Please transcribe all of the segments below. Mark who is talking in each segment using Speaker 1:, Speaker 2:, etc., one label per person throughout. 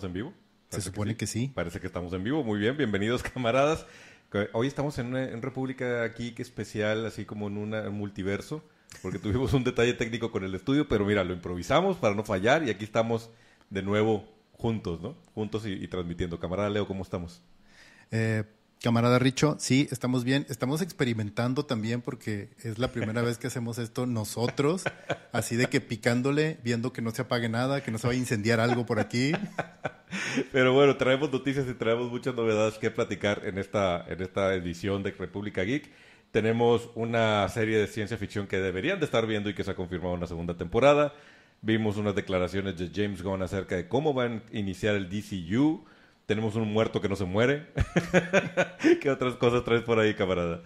Speaker 1: estamos en vivo.
Speaker 2: Se supone que sí.
Speaker 1: Parece que estamos en vivo. Muy bien, bienvenidos camaradas. Hoy estamos en una en República aquí que especial, así como en un multiverso, porque tuvimos un detalle técnico con el estudio, pero mira, lo improvisamos para no fallar y aquí estamos de nuevo juntos, ¿no? Juntos y, y transmitiendo. Camarada Leo, ¿cómo estamos?
Speaker 2: Eh, Camarada Richo, sí, estamos bien. Estamos experimentando también porque es la primera vez que hacemos esto nosotros, así de que picándole, viendo que no se apague nada, que no se va a incendiar algo por aquí.
Speaker 1: Pero bueno, traemos noticias y traemos muchas novedades que platicar en esta, en esta edición de República Geek. Tenemos una serie de ciencia ficción que deberían de estar viendo y que se ha confirmado una segunda temporada. Vimos unas declaraciones de James Gunn acerca de cómo van a iniciar el DCU tenemos un muerto que no se muere. ¿Qué otras cosas traes por ahí, camarada?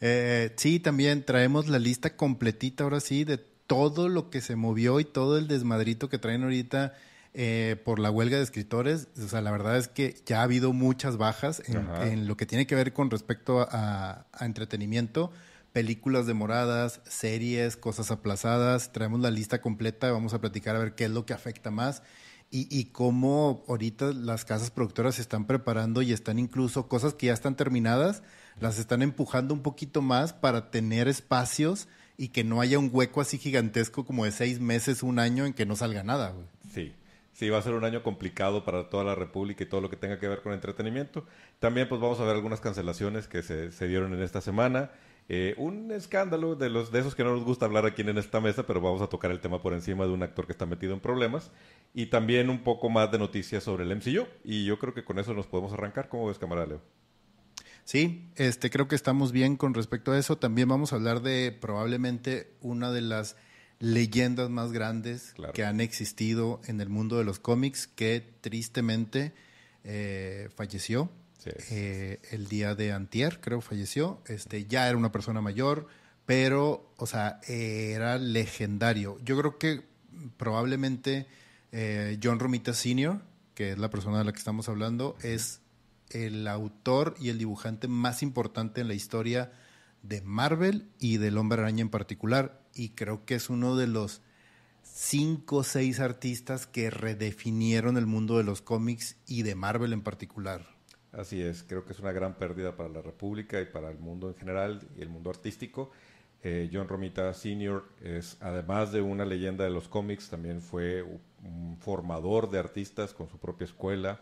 Speaker 2: Eh, sí, también traemos la lista completita ahora sí de todo lo que se movió y todo el desmadrito que traen ahorita eh, por la huelga de escritores. O sea, la verdad es que ya ha habido muchas bajas en, lo que tiene que ver con respecto a, a, entretenimiento. Películas demoradas, series, cosas aplazadas. Traemos la lista completa. Vamos a platicar a ver qué es lo que afecta más y, y cómo ahorita las casas productoras se están preparando y están incluso cosas que ya están terminadas, las están empujando un poquito más para tener espacios y que no haya un hueco así gigantesco como de seis meses, un año en que no salga nada.
Speaker 1: Sí, sí, va a ser un año complicado para toda la República y todo lo que tenga que ver con entretenimiento. También pues vamos a ver algunas cancelaciones que se, se dieron en esta semana. Eh, un escándalo de los de esos que no nos gusta hablar aquí en esta mesa, pero vamos a tocar el tema por encima de un actor que está metido en problemas y también un poco más de noticias sobre el MCU y yo creo que con eso nos podemos arrancar. ¿Cómo ves, camarada Leo?
Speaker 2: Sí, este creo que estamos bien con respecto a eso. También vamos a hablar de probablemente una de las leyendas más grandes que han existido en el mundo de los cómics, que tristemente eh, falleció eh, el día de antier, creo, falleció. Este, ya era una persona mayor, pero, o sea, era legendario. Yo creo que probablemente eh, John Romita Sr., que es la persona de la que estamos hablando, es el autor y el dibujante más importante en la historia de Marvel y del Hombre Araña en particular. Y creo que es uno de los cinco o seis artistas que redefinieron el mundo de los cómics y de Marvel en particular.
Speaker 1: Así es, creo que es una gran pérdida para la República y para el mundo en general y el mundo artístico. Eh, John Romita Sr. es, además de una leyenda de los cómics, también fue un formador de artistas con su propia escuela.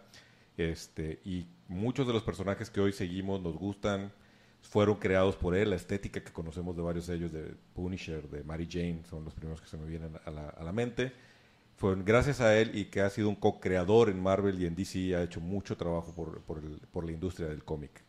Speaker 1: Este, y muchos de los personajes que hoy seguimos nos gustan, fueron creados por él. La estética que conocemos de varios de ellos, de Punisher, de Mary Jane, son los primeros que se me vienen a la, a la mente fue gracias a él y que ha sido un co-creador en Marvel y en DC, ha hecho mucho trabajo por, por, el, por la industria del cómic.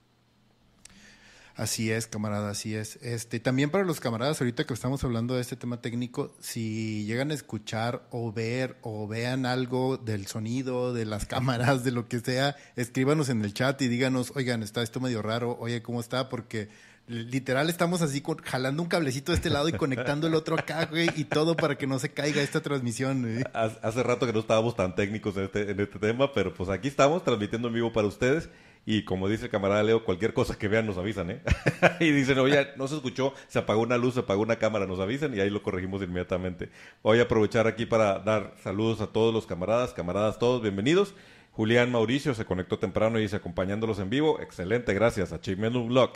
Speaker 2: Así es, camarada, así es. Este, también para los camaradas, ahorita que estamos hablando de este tema técnico, si llegan a escuchar o ver o vean algo del sonido, de las cámaras, de lo que sea, escríbanos en el chat y díganos, oigan, está esto medio raro, oye, ¿cómo está? Porque Literal estamos así jalando un cablecito de este lado y conectando el otro acá, güey, y todo para que no se caiga esta transmisión.
Speaker 1: Hace rato que no estábamos tan técnicos en este, en este tema, pero pues aquí estamos transmitiendo en vivo para ustedes. Y como dice el camarada Leo, cualquier cosa que vean nos avisan, ¿eh? y dicen, oye, no se escuchó, se apagó una luz, se apagó una cámara, nos avisan y ahí lo corregimos inmediatamente. Voy a aprovechar aquí para dar saludos a todos los camaradas, camaradas todos, bienvenidos. Julián Mauricio se conectó temprano y dice acompañándolos en vivo. Excelente, gracias a Chimeno Vlog.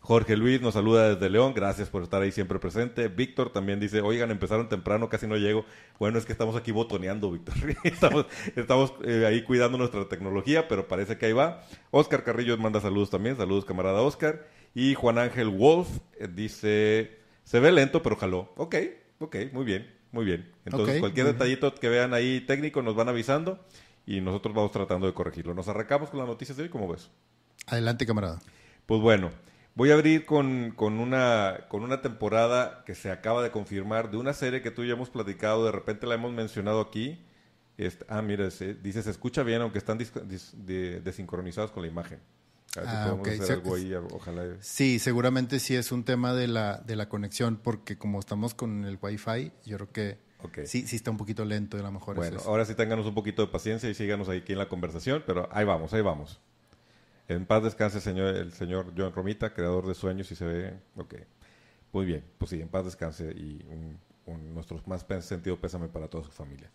Speaker 1: Jorge Luis nos saluda desde León, gracias por estar ahí siempre presente. Víctor también dice, oigan, empezaron temprano, casi no llego. Bueno, es que estamos aquí botoneando, Víctor. estamos, estamos eh, ahí cuidando nuestra tecnología, pero parece que ahí va. Oscar Carrillo manda saludos también, saludos camarada Oscar. Y Juan Ángel Wolf eh, dice, se ve lento, pero jaló. Ok, ok, muy bien, muy bien. Entonces, cualquier detallito que vean ahí técnico nos van avisando y nosotros vamos tratando de corregirlo. Nos arrancamos con las noticias de hoy, ¿cómo ves?
Speaker 2: Adelante, camarada.
Speaker 1: Pues bueno. Voy a abrir con, con, una, con una temporada que se acaba de confirmar de una serie que tú ya hemos platicado, de repente la hemos mencionado aquí. Este, ah, mira, dice, se escucha bien aunque están desincronizados con la imagen.
Speaker 2: Ah, Sí, seguramente sí es un tema de la, de la conexión, porque como estamos con el Wi-Fi, yo creo que sí, sí está un poquito lento, a lo mejor.
Speaker 1: Bueno, ahora sí ténganos un poquito de paciencia y síganos aquí en la conversación, pero ahí vamos, ahí vamos. En paz descanse señor, el señor John Romita, creador de sueños, y se ve, ok. Muy bien, pues sí, en paz descanse y un, nuestro más sentido pésame para toda su familia.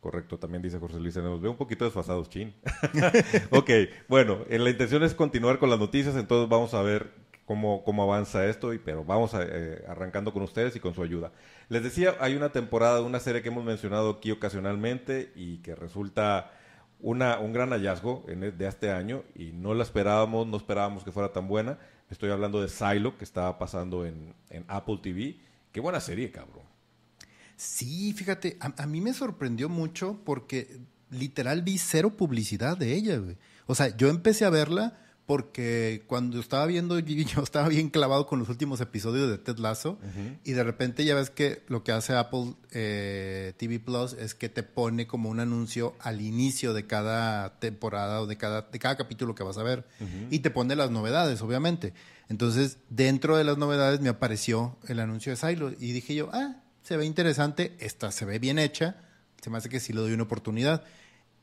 Speaker 1: Correcto, también dice José Luis, nos ve un poquito desfasados, chin. ok, bueno, la intención es continuar con las noticias, entonces vamos a ver cómo, cómo avanza esto, y, pero vamos eh, arrancando con ustedes y con su ayuda. Les decía, hay una temporada de una serie que hemos mencionado aquí ocasionalmente y que resulta una, un gran hallazgo en, e, de este año y no la esperábamos, no esperábamos que fuera tan buena. Estoy hablando de Silo, que estaba pasando en, en Apple TV. Qué buena serie, cabrón.
Speaker 2: Sí, fíjate, a, mí me sorprendió mucho porque literal vi cero publicidad de ella, O sea, yo empecé a verla porque cuando estaba viendo, yo estaba bien clavado con los últimos episodios de Ted Lasso y de repente ya ves que lo que hace Apple eh, TV Plus es que te pone como un anuncio al inicio de cada temporada o de cada, de cada capítulo que vas a ver y te pone las novedades, obviamente. Entonces, dentro de las novedades me apareció el anuncio de Silo y dije yo, ah, se ve interesante, esta se ve bien hecha, se me hace que sí le doy una oportunidad.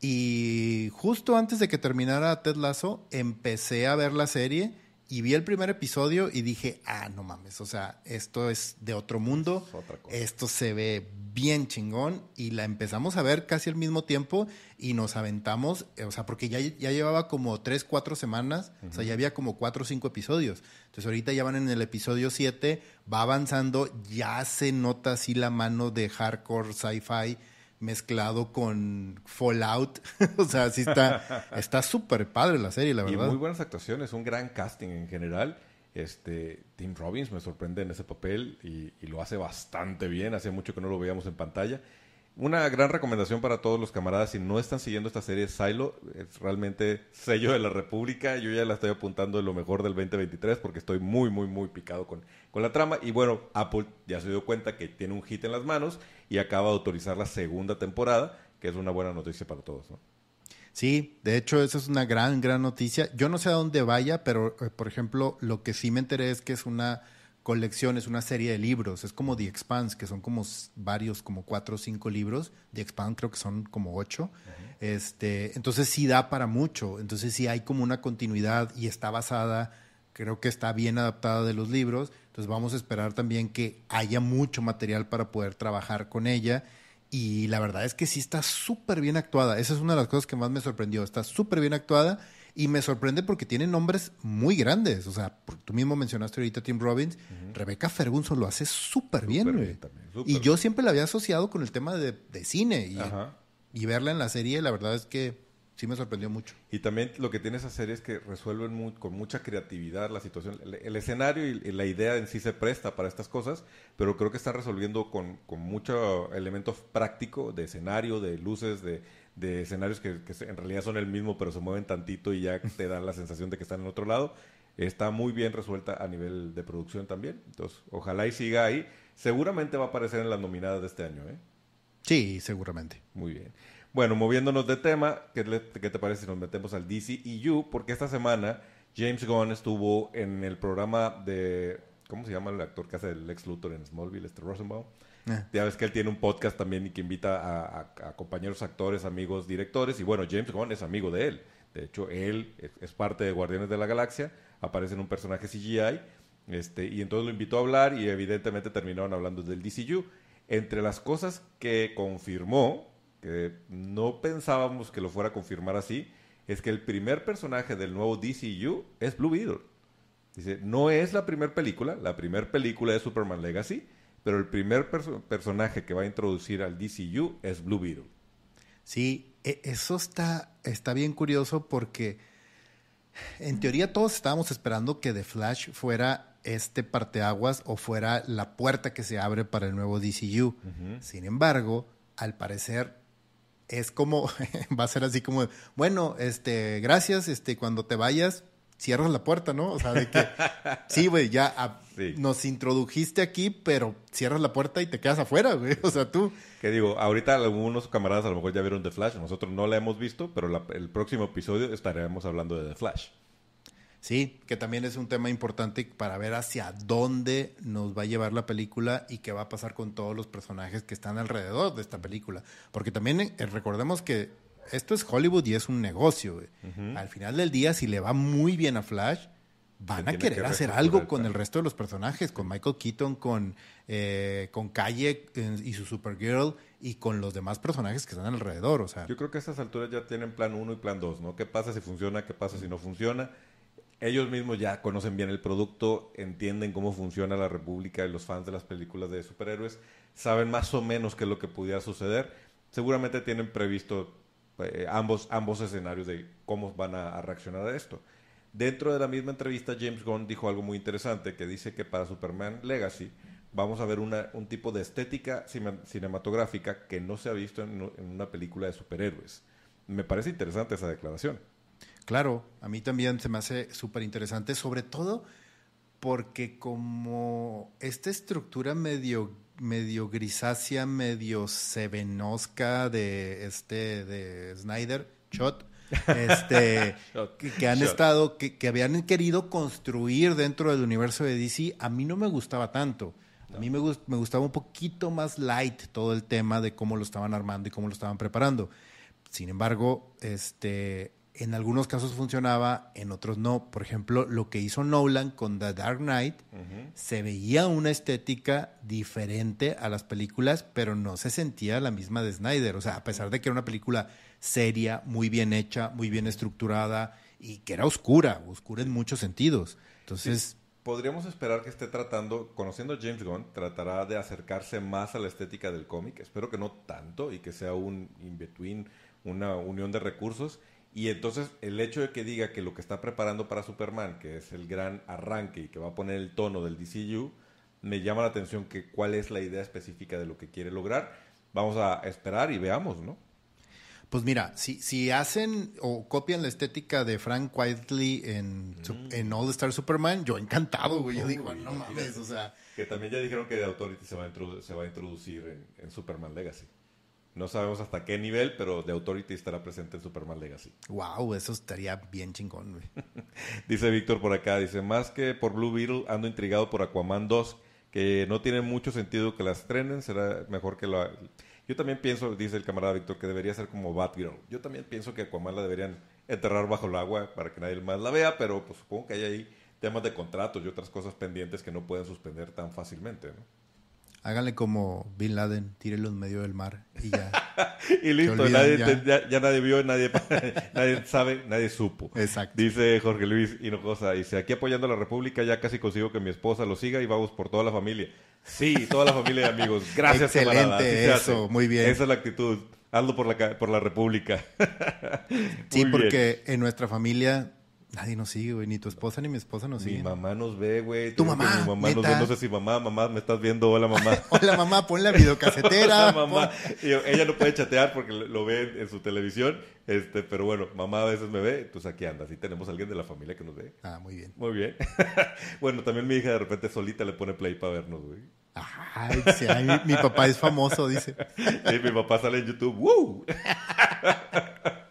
Speaker 2: Y justo antes de que terminara Ted Lasso, empecé a ver la serie y vi el primer episodio y dije, ah, no mames, o sea, esto es de otro mundo, esto se ve bien chingón y la empezamos a ver casi al mismo tiempo y nos aventamos, o sea, porque ya, ya llevaba como tres, cuatro semanas, o sea, ya había como cuatro o cinco episodios. Entonces ahorita ya van en el episodio 7, va avanzando, ya se nota así la mano de hardcore sci-fi mezclado con Fallout. o sea, sí está está súper padre la serie, la verdad.
Speaker 1: Y muy buenas actuaciones, un gran casting en general. Este, Tim Robbins me sorprende en ese papel y, y, lo hace bastante bien. Hace mucho que no lo veíamos en pantalla. Una gran recomendación para todos los camaradas, si no están siguiendo esta serie, Silo es realmente sello de la República. Yo ya la estoy apuntando de lo mejor del 2023 porque estoy muy, muy, muy picado con, con la trama. Y bueno, Apple ya se dio cuenta que tiene un hit en las manos y acaba de autorizar la segunda temporada, que es una buena noticia para todos. ¿no?
Speaker 2: Sí, de hecho, esa es una gran, gran noticia. Yo no sé a dónde vaya, pero, eh, por ejemplo, lo que sí me enteré es que es una colección, es una serie de libros, es como The Expanse, que son como varios, como cuatro o cinco libros, The Expanse creo que son como ocho, este, entonces sí da para mucho, entonces sí hay como una continuidad y está basada, creo que está bien adaptada de los libros, entonces vamos a esperar también que haya mucho material para poder trabajar con ella y la verdad es que sí está súper bien actuada, esa es una de las cosas que más me sorprendió, está súper bien actuada y me sorprende porque tiene nombres muy grandes. O sea, tú mismo mencionaste ahorita a Tim Robbins. Rebecca Ferguson lo hace súper bien, y yo siempre la había asociado con el tema de, cine. Y, y, verla en la serie, la verdad es que sí me sorprendió mucho.
Speaker 1: Y también lo que tiene esa serie es que resuelven con mucha creatividad la situación. El, escenario y, la idea en sí se presta para estas cosas, pero creo que están resolviendo con, con mucho elemento práctico de escenario, de luces, de de escenarios que, en realidad son el mismo, pero se mueven tantito y ya te dan la sensación de que están en otro lado. Está muy bien resuelta a nivel de producción también. Entonces, ojalá y siga ahí. Seguramente va a aparecer en las nominadas de este año, ¿eh?
Speaker 2: Sí, seguramente.
Speaker 1: Muy bien. Bueno, moviéndonos de tema, ¿qué, ¿qué, te parece si nos metemos al DCEU? Porque esta semana James Gunn estuvo en el programa de... ¿Cómo se llama el actor que hace el Lex Luthor en Smallville, este Rosenbaum? Eh. Ya ves que él tiene un podcast también y que invita a, compañeros actores, amigos, directores. Y bueno, James Gunn es amigo de él. De hecho, él es, parte de Guardianes de la Galaxia, aparece en un personaje CGI. Este, y entonces lo invitó a hablar y evidentemente terminaron hablando del DCU. Entre las cosas que confirmó, que no pensábamos que lo fuera a confirmar así, es que el primer personaje del nuevo DCU es Blue Beetle. Dice, no es la primera película, la primera película de Superman Legacy, pero el primer personaje que va a introducir al DCU es Blue Beetle.
Speaker 2: Sí, e, eso está, está bien curioso porque en teoría todos estábamos esperando que The Flash fuera este parteaguas o fuera la puerta que se abre para el nuevo DCU. Sin embargo, al parecer es como va a ser así como, bueno, este, gracias, este, cuando te vayas, cierras la puerta, ¿no? O sea, de que, sí, güey, ya ah, nos introdujiste aquí, pero cierras la puerta y te quedas afuera, güey. O sea, tú.
Speaker 1: Que digo, ahorita algunos camaradas a lo mejor ya vieron The Flash, nosotros no la hemos visto, pero el próximo episodio estaremos hablando de The Flash.
Speaker 2: Sí, que también es un tema importante para ver hacia dónde nos va a llevar la película y qué va a pasar con todos los personajes que están alrededor de esta película. Porque también eh, recordemos que esto es Hollywood y es un negocio. Al final del día, si le va muy bien a Flash, van a querer hacer algo con el resto de los personajes, con Michael Keaton, con, eh, con Calle eh, y su Supergirl y con los demás personajes que están alrededor. O sea.
Speaker 1: Yo creo que a estas alturas ya tienen plan 1 y plan 2, ¿no? ¿Qué pasa si funciona? ¿Qué pasa si no funciona? Ellos mismos ya conocen bien el producto, entienden cómo funciona la República y los fans de las películas de superhéroes, saben más o menos qué es lo que pudiera suceder. Seguramente tienen previsto eh, ambos, ambos escenarios de cómo van a reaccionar a esto. Dentro de la misma entrevista, James Gunn dijo algo muy interesante, que dice que para Superman Legacy vamos a ver una, un tipo de estética cinematográfica que no se ha visto en, una película de superhéroes. Me parece interesante esa declaración.
Speaker 2: Claro, a mí también se me hace súper interesante, sobre todo porque como esta estructura medio medio grisácea, medio sevenosca de este de Snyder, Shot, este, que, han estado, que, habían querido construir dentro del universo de DC, a mí no me gustaba tanto. A mí me, me gustaba un poquito más light todo el tema de cómo lo estaban armando y cómo lo estaban preparando. Sin embargo, este, en algunos casos funcionaba, en otros no. Por ejemplo, lo que hizo Nolan con The Dark Knight, se veía una estética diferente a las películas, pero no se sentía la misma de Snyder. O sea, a pesar de que era una película seria, muy bien hecha, muy bien estructurada y que era oscura, oscura en muchos sentidos. Entonces...
Speaker 1: Podríamos esperar que esté tratando, conociendo a James Gunn, tratará de acercarse más a la estética del cómic. Espero que no tanto y que sea un in-between, una unión de recursos. Y entonces el hecho de que diga que lo que está preparando para Superman, que es el gran arranque y que va a poner el tono del DCU, me llama la atención que cuál es la idea específica de lo que quiere lograr. Vamos a esperar y veamos, ¿no?
Speaker 2: Pues mira, si, si hacen o copian la estética de Frank Whiteley en, mm. en All Star Superman, yo encantado, güey. Yo digo, no mames, o sea.
Speaker 1: Que también ya dijeron que The Authority se va a, se va a introducir en, Superman Legacy. No sabemos hasta qué nivel, pero The Authority estará presente en Superman Legacy.
Speaker 2: Wow, eso estaría bien chingón, güey.
Speaker 1: dice Víctor por acá, dice, más que por Blue Beetle, ando intrigado por Aquaman 2, que no tiene mucho sentido que la estrenen, será mejor que la yo también pienso, dice el camarada Víctor, que debería ser como Batgirl. Yo también pienso que Aquaman la deberían enterrar bajo el agua para que nadie más la vea, pero pues supongo que hay ahí temas de contratos y otras cosas pendientes que no pueden suspender tan fácilmente, ¿no?
Speaker 2: Háganle como Bin Laden, tírelo en medio del mar y ya.
Speaker 1: y listo, ya. nadie vio, nadie, nadie sabe, nadie supo.
Speaker 2: Exacto.
Speaker 1: Dice Jorge Luis Hinojosa, dice, aquí apoyando a la República ya casi consigo que mi esposa lo siga y vamos por toda la familia. Sí, toda la familia de amigos. Gracias,
Speaker 2: Excelente, eso, muy bien.
Speaker 1: Esa es la actitud. Hazlo por la, por la República.
Speaker 2: sí, porque en nuestra familia Nadie nos sigue, güey. Ni tu esposa ni mi esposa nos sigue.
Speaker 1: Mi mamá nos ve, güey.
Speaker 2: Tu mamá.
Speaker 1: Mi mamá nos ve. No sé si mamá, mamá, me estás viendo. Hola, mamá.
Speaker 2: Hola, mamá. Pon la videocasetera.
Speaker 1: Hola, mamá. ella no puede chatear porque lo ve en su televisión. Este, pero bueno, mamá a veces me ve. Entonces aquí anda. Sí tenemos alguien de la familia que nos ve.
Speaker 2: Ah, muy bien.
Speaker 1: Muy bien. bueno, también mi hija de repente solita le pone play para vernos, güey.
Speaker 2: Ay, sí, mi, papá es famoso, dice.
Speaker 1: Sí, mi papá sale en YouTube. ¡Woo!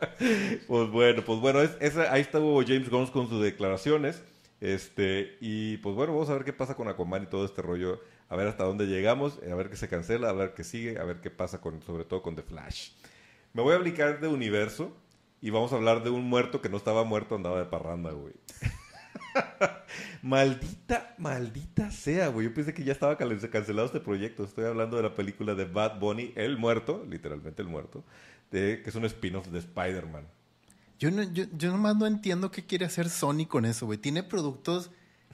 Speaker 1: pues bueno, pues bueno, es, ahí estuvo James Gunn con sus declaraciones. Este, y pues bueno, vamos a ver qué pasa con Aquaman y todo este rollo. A ver hasta dónde llegamos, a ver qué se cancela, a ver qué sigue, a ver qué pasa con, sobre todo con The Flash. Me voy a aplicar de universo y vamos a hablar de un muerto que no estaba muerto, andaba de parranda, güey. maldita, maldita sea, güey. Yo pensé que ya estaba cancelado este proyecto. Estoy hablando de la película de Bad Bunny, El Muerto, literalmente El Muerto, que es un spin-off de Spider-Man.
Speaker 2: Yo, no, yo, yo nomás no entiendo qué quiere hacer Sony con eso, güey. Tiene productos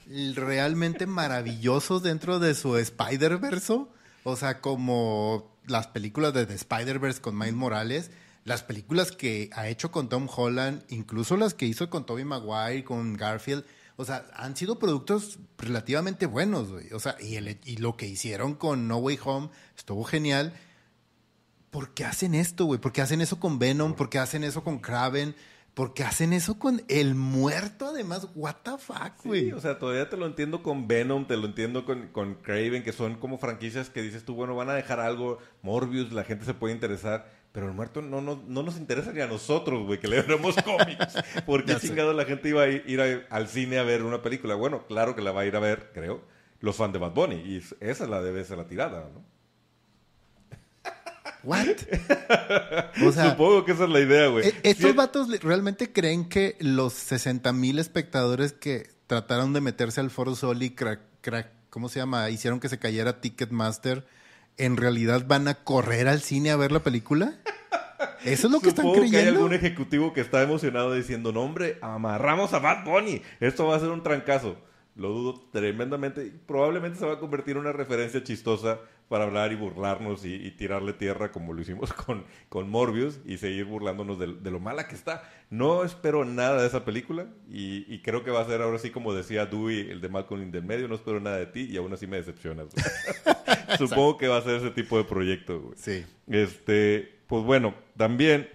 Speaker 2: realmente maravillosos dentro de su Spider-Verse. O sea, como las películas de The Spider-Verse con Miles Morales, las películas que ha hecho con Tom Holland, incluso las que hizo con Tobey Maguire, con Garfield. O sea, han sido productos relativamente buenos, güey. O sea, y, y lo que hicieron con No Way Home estuvo genial. ¿por qué hacen esto, güey? ¿Por qué hacen eso con Venom? ¿Por qué hacen eso con Kraven? ¿Por qué hacen eso con el muerto además? What the fuck, güey. Sí,
Speaker 1: o sea, todavía te lo entiendo con Venom, te lo entiendo con, con Craven, que son como franquicias que dices tú, bueno, van a dejar algo, Morbius, la gente se puede interesar. Pero el muerto no, no, no nos interesa ni a nosotros, güey, que leemos cómics. ¿Por qué chingado la gente iba a ir, al cine a ver una película? Bueno, claro que la va a ir a ver, creo, los fans de Bad Bunny. Y esa la debe ser la tirada, ¿no?
Speaker 2: ¿What?
Speaker 1: Supongo que esa es la idea, güey.
Speaker 2: E-, ¿Estos vatos realmente creen que los 60 mil espectadores que trataron de meterse al Foro Sol y crack, crack, ¿cómo se llama? Hicieron que se cayera Ticketmaster. ¿En realidad van a correr al cine a ver la película? Eso es lo que están creyendo.
Speaker 1: que hay algún ejecutivo que está emocionado diciendo, no hombre, amarramos a Bad Bunny. Esto va a ser un trancazo. Lo dudo tremendamente. Probablemente se va a convertir en una referencia chistosa para hablar y burlarnos y, tirarle tierra como lo hicimos con, con Morbius y seguir burlándonos de, lo mala que está. No espero nada de esa película y, creo que va a ser ahora sí como decía Dewey, el de Malcolm in the medio, no espero nada de ti y aún así me decepcionas. Supongo que va a ser ese tipo de proyecto.
Speaker 2: Sí.
Speaker 1: Este, pues bueno, también,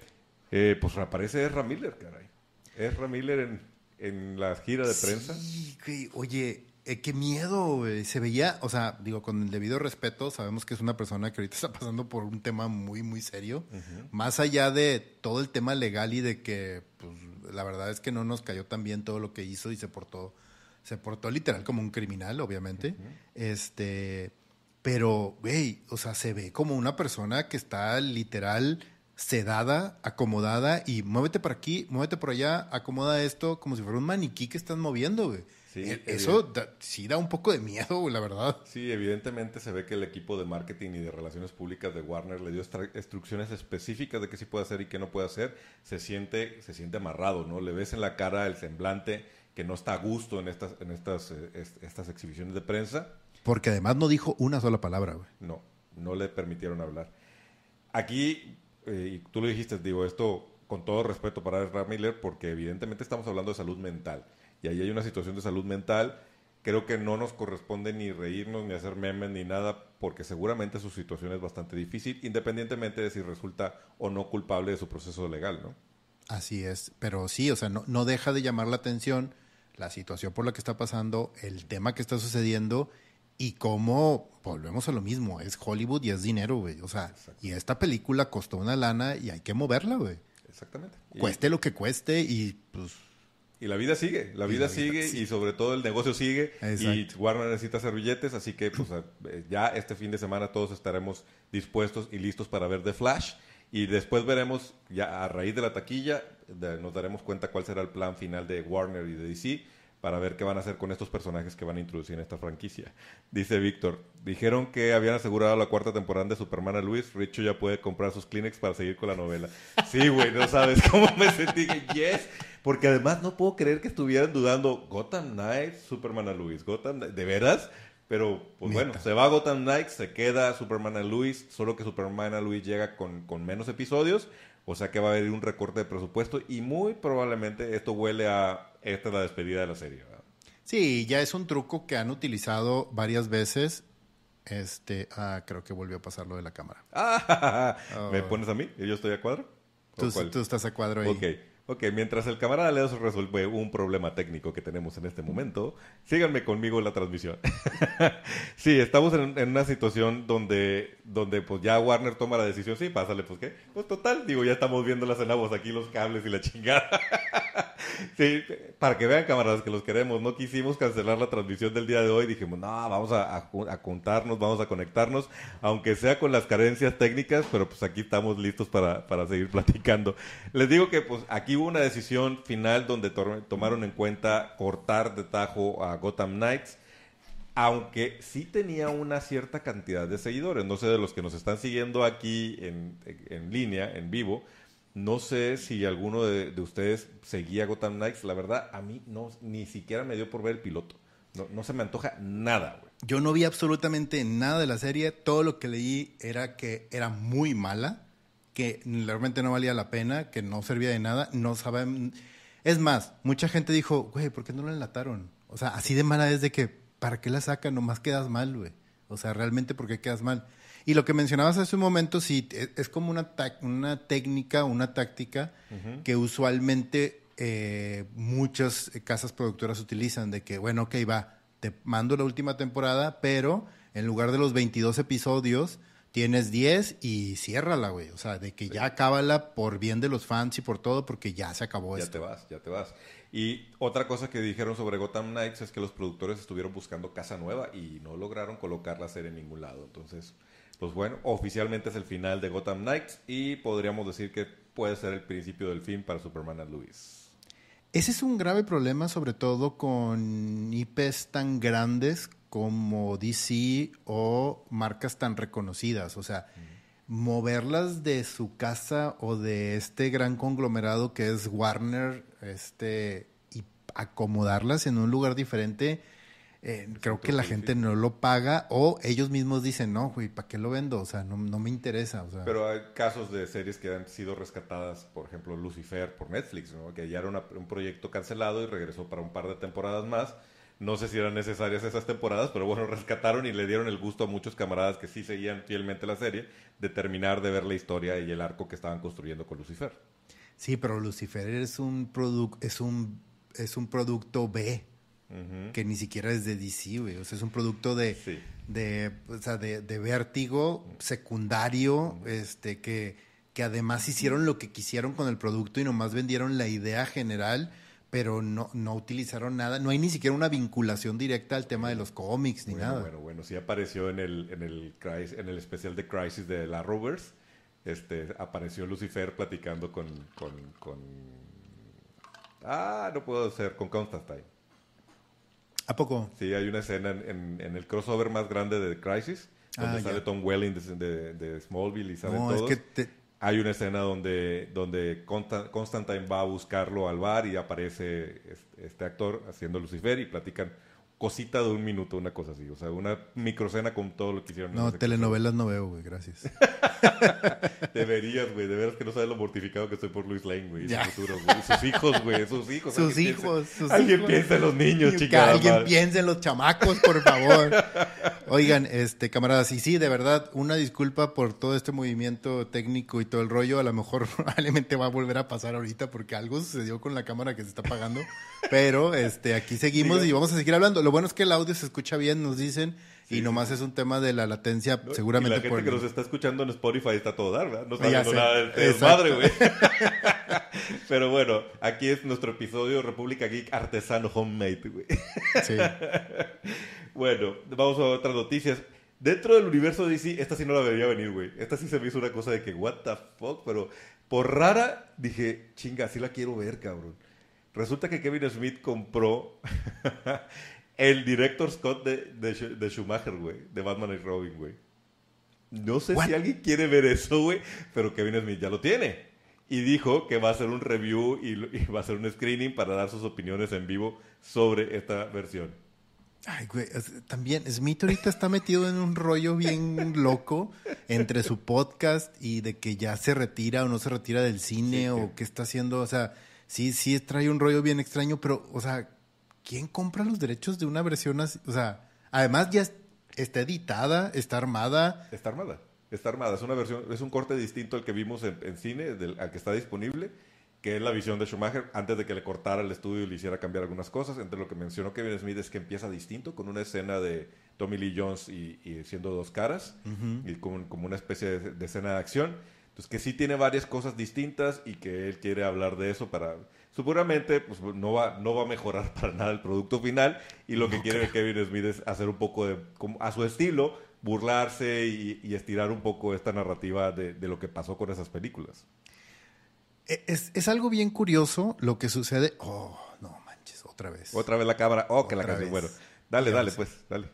Speaker 1: eh, pues aparece Ezra Miller, caray. Ezra Miller en, en la gira de prensa.
Speaker 2: Sí, oye, eh, qué miedo, Se veía, o sea, digo, con el debido respeto, sabemos que es una persona que ahorita está pasando por un tema muy, muy serio. Más allá de todo el tema legal y de que, pues, la verdad es que no nos cayó tan bien todo lo que hizo y se portó, se portó literal como un criminal, obviamente. Este pero, güey, o sea, se ve como una persona que está literal sedada, acomodada y muévete por aquí, muévete por allá, acomoda esto como si fuera un maniquí que están moviendo, güey. Sí, e, Eso sí da un poco de miedo, la verdad.
Speaker 1: Sí, evidentemente se ve que el equipo de marketing y de relaciones públicas de Warner le dio instrucciones específicas de qué sí puede hacer y qué no puede hacer. Se siente, se siente amarrado, ¿no? Le ves en la cara el semblante que no está a gusto en estas, en estas, eh, estas exhibiciones de prensa
Speaker 2: porque además no dijo una sola palabra, güey.
Speaker 1: No, no le permitieron hablar. Aquí, eh, y tú lo dijiste, digo, esto con todo respeto para Ezra Miller, porque evidentemente estamos hablando de salud mental. Y ahí hay una situación de salud mental. Creo que no nos corresponde ni reírnos, ni hacer memes, ni nada, porque seguramente su situación es bastante difícil, independientemente de si resulta o no culpable de su proceso legal, ¿no?
Speaker 2: Así es, pero sí, o sea, no, no deja de llamar la atención la situación por la que está pasando, el tema que está sucediendo y cómo, volvemos a lo mismo, es Hollywood y es dinero, güey. O sea, y esta película costó una lana y hay que moverla, güey.
Speaker 1: Exactamente.
Speaker 2: Cueste lo que cueste y pues...
Speaker 1: Y la vida sigue, la vida, sigue, y sobre todo el negocio sigue y Warner necesita hacer billetes, así que pues eh, ya este fin de semana todos estaremos dispuestos y listos para ver The Flash y después veremos ya a raíz de la taquilla nos daremos cuenta cuál será el plan final de Warner y de DC para ver qué van a hacer con estos personajes que van a introducir en esta franquicia. Dice Víctor, dijeron que habían asegurado la cuarta temporada de Superman a Luis, Richo ya puede comprar sus Kleenex para seguir con la novela. Sí, güey, no sabes cómo me sentí. Yes, porque además no puedo creer que estuvieran dudando Gotham Knights, Superman a Luis, Gotham, ¿de veras? Pero, pues bueno, se va Gotham Knights, se queda Superman a Luis, solo que Superman a Luis llega con, con menos episodios, o sea que va a haber un recorte de presupuesto y muy probablemente esto huele a esta es la despedida de la serie.
Speaker 2: Sí, ya es un truco que han utilizado varias veces. Este, ah, creo que volvió a pasar lo de la cámara.
Speaker 1: ¿Me oh. pones a mí? ¿Yo estoy a cuadro?
Speaker 2: Tú, tú, estás a cuadro ahí.
Speaker 1: Ok. Ok, mientras el camarada Leo resuelve un problema técnico que tenemos en este momento, síganme conmigo en la transmisión. sí, estamos en, una situación donde, donde pues ya Warner toma la decisión, sí, pásale, pues qué. Pues total, digo, ya estamos viendo las cenabos aquí, los cables y la chingada. sí, para que vean camaradas que los queremos, no quisimos cancelar la transmisión del día de hoy, dijimos, no, vamos a, a, juntarnos, vamos a conectarnos, aunque sea con las carencias técnicas, pero pues aquí estamos listos para, para seguir platicando. Les digo que pues aquí hubo una decisión final donde tomaron en cuenta cortar de tajo a Gotham Knights, aunque sí tenía una cierta cantidad de seguidores. No sé de los que nos están siguiendo aquí en, línea, en vivo. No sé si alguno de, ustedes seguía Gotham Knights. La verdad, a mí no, ni siquiera me dio por ver el piloto. No, se me antoja nada,
Speaker 2: Yo no vi absolutamente nada de la serie. Todo lo que leí era que era muy mala que realmente no valía la pena, que no servía de nada, no saben... Es más, mucha gente dijo, güey, ¿por qué no la enlataron? O sea, así de mala es de que, ¿para qué la sacan? Nomás quedas mal, güey. O sea, realmente, ¿por qué quedas mal? Y lo que mencionabas hace un momento, sí, e, es como una, una técnica, una táctica que usualmente eh, muchas casas productoras utilizan, de que, bueno, ok, va, te mando la última temporada, pero en lugar de los 22 episodios, tienes 10 y ciérrala, güey. O sea, de que ya acábala por bien de los fans y por todo, porque ya se acabó
Speaker 1: ya
Speaker 2: esto.
Speaker 1: Ya te vas, ya te vas. Y otra cosa que dijeron sobre Gotham Knights es que los productores estuvieron buscando casa nueva y no lograron colocar la serie en ningún lado. Entonces, pues bueno, oficialmente es el final de Gotham Knights y podríamos decir que puede ser el principio del fin para Superman and Luis.
Speaker 2: Ese es un grave problema, sobre todo con IPs tan grandes como DC o marcas tan reconocidas. O sea, moverlas de su casa o de este gran conglomerado que es Warner, este, y acomodarlas en un lugar diferente, eh, creo que la gente no lo paga o ellos mismos dicen, no, güey, ¿para qué lo vendo? O sea, no, me interesa.
Speaker 1: Pero hay casos de series que han sido rescatadas, por ejemplo, Lucifer por Netflix, ¿no? que ya era un proyecto cancelado y regresó para un par de temporadas más no sé si eran necesarias esas temporadas, pero bueno, rescataron y le dieron el gusto a muchos camaradas que sí seguían fielmente la serie de terminar de ver la historia y el arco que estaban construyendo con Lucifer.
Speaker 2: Sí, pero Lucifer es un producto es un es un producto B. Que ni siquiera es de DC, güey. O sea, es un producto de, de, o sea, de, de vértigo secundario, este, que, que además hicieron lo que quisieron con el producto y nomás vendieron la idea general pero no, no utilizaron nada. No hay ni siquiera una vinculación directa al tema de los cómics ni nada.
Speaker 1: Bueno, bueno, sí apareció en el, en el, en el especial de Crisis de la Rovers. Este, apareció Lucifer platicando con, con, con... Ah, no puedo ser, con Constantine.
Speaker 2: ¿A poco?
Speaker 1: Sí, hay una escena en, en, el crossover más grande de Crisis, donde ah, sale Tom Welling de, de, Smallville y salen no, todos. Es que te, hay una escena donde, donde Constantine va a buscarlo al bar y aparece este actor haciendo Lucifer y platican cosita de un minuto, una cosa así. O sea, una microcena con todo lo que hicieron.
Speaker 2: No, telenovelas no veo, güey, gracias.
Speaker 1: Deberías, güey. De veras que no sabes lo mortificado que estoy por Luis Lane, güey. Sus hijos, güey. Sus hijos.
Speaker 2: Sus hijos.
Speaker 1: alguien piensa en los niños, chicas.
Speaker 2: alguien piense en los chamacos, por favor. Oigan, este, camaradas, y sí, de verdad, una disculpa por todo este movimiento técnico y todo el rollo. A lo mejor probablemente va a volver a pasar ahorita porque algo sucedió con la cámara que se está apagando. Pero este, aquí seguimos y vamos a seguir hablando. Lo bueno es que el audio se escucha bien, nos dicen. y nomás es un tema de la latencia, seguramente.
Speaker 1: Y la gente que nos está escuchando en Spotify está todo dar, ¿verdad? No está viendo nada de madre, güey. Pero bueno, aquí es nuestro episodio República Geek Artesano Homemade, güey. Sí. bueno, vamos a otras noticias. Dentro del universo DC, esta sí no la debería venir, güey. Esta sí se me hizo una cosa de que, what the fuck, pero por rara dije, chinga, sí la quiero ver, cabrón. Resulta que Kevin Smith compró el director Scott de, de, Schumacher, güey, de Batman y Robin, güey. No sé si alguien quiere ver eso, güey, pero Kevin Smith ya lo tiene. Y dijo que va a hacer un review y, va a hacer un screening para dar sus opiniones en vivo sobre esta versión.
Speaker 2: Ay, güey, también Smith ahorita está metido en un rollo bien loco entre su podcast y de que ya se retira o no se retira del cine o qué está haciendo, o sea, sí, sí trae un rollo bien extraño, pero, o sea, ¿quién compra los derechos de una versión así? O sea, además ya está editada, está armada.
Speaker 1: Está armada, está armada. Es una versión, es un corte distinto al que vimos en, cine, del, al que está disponible, que es la visión de Schumacher antes de que le cortara el estudio y le hiciera cambiar algunas cosas. Entre lo que mencionó Kevin Smith es que empieza distinto, con una escena de Tommy Lee Jones y, siendo dos caras, y como, como, una especie de, de escena de acción. Entonces que sí tiene varias cosas distintas y que él quiere hablar de eso para seguramente pues, no, va, no va a mejorar para nada el producto final y lo que quiere Kevin Smith es hacer un poco de, a su estilo, burlarse y, estirar un poco esta narrativa de, lo que pasó con esas películas.
Speaker 2: E, es, algo bien curioso lo que sucede. Oh, no manches, otra vez.
Speaker 1: Otra vez la cámara. Oh, que la canción. Bueno, dale, dale, pues, dale.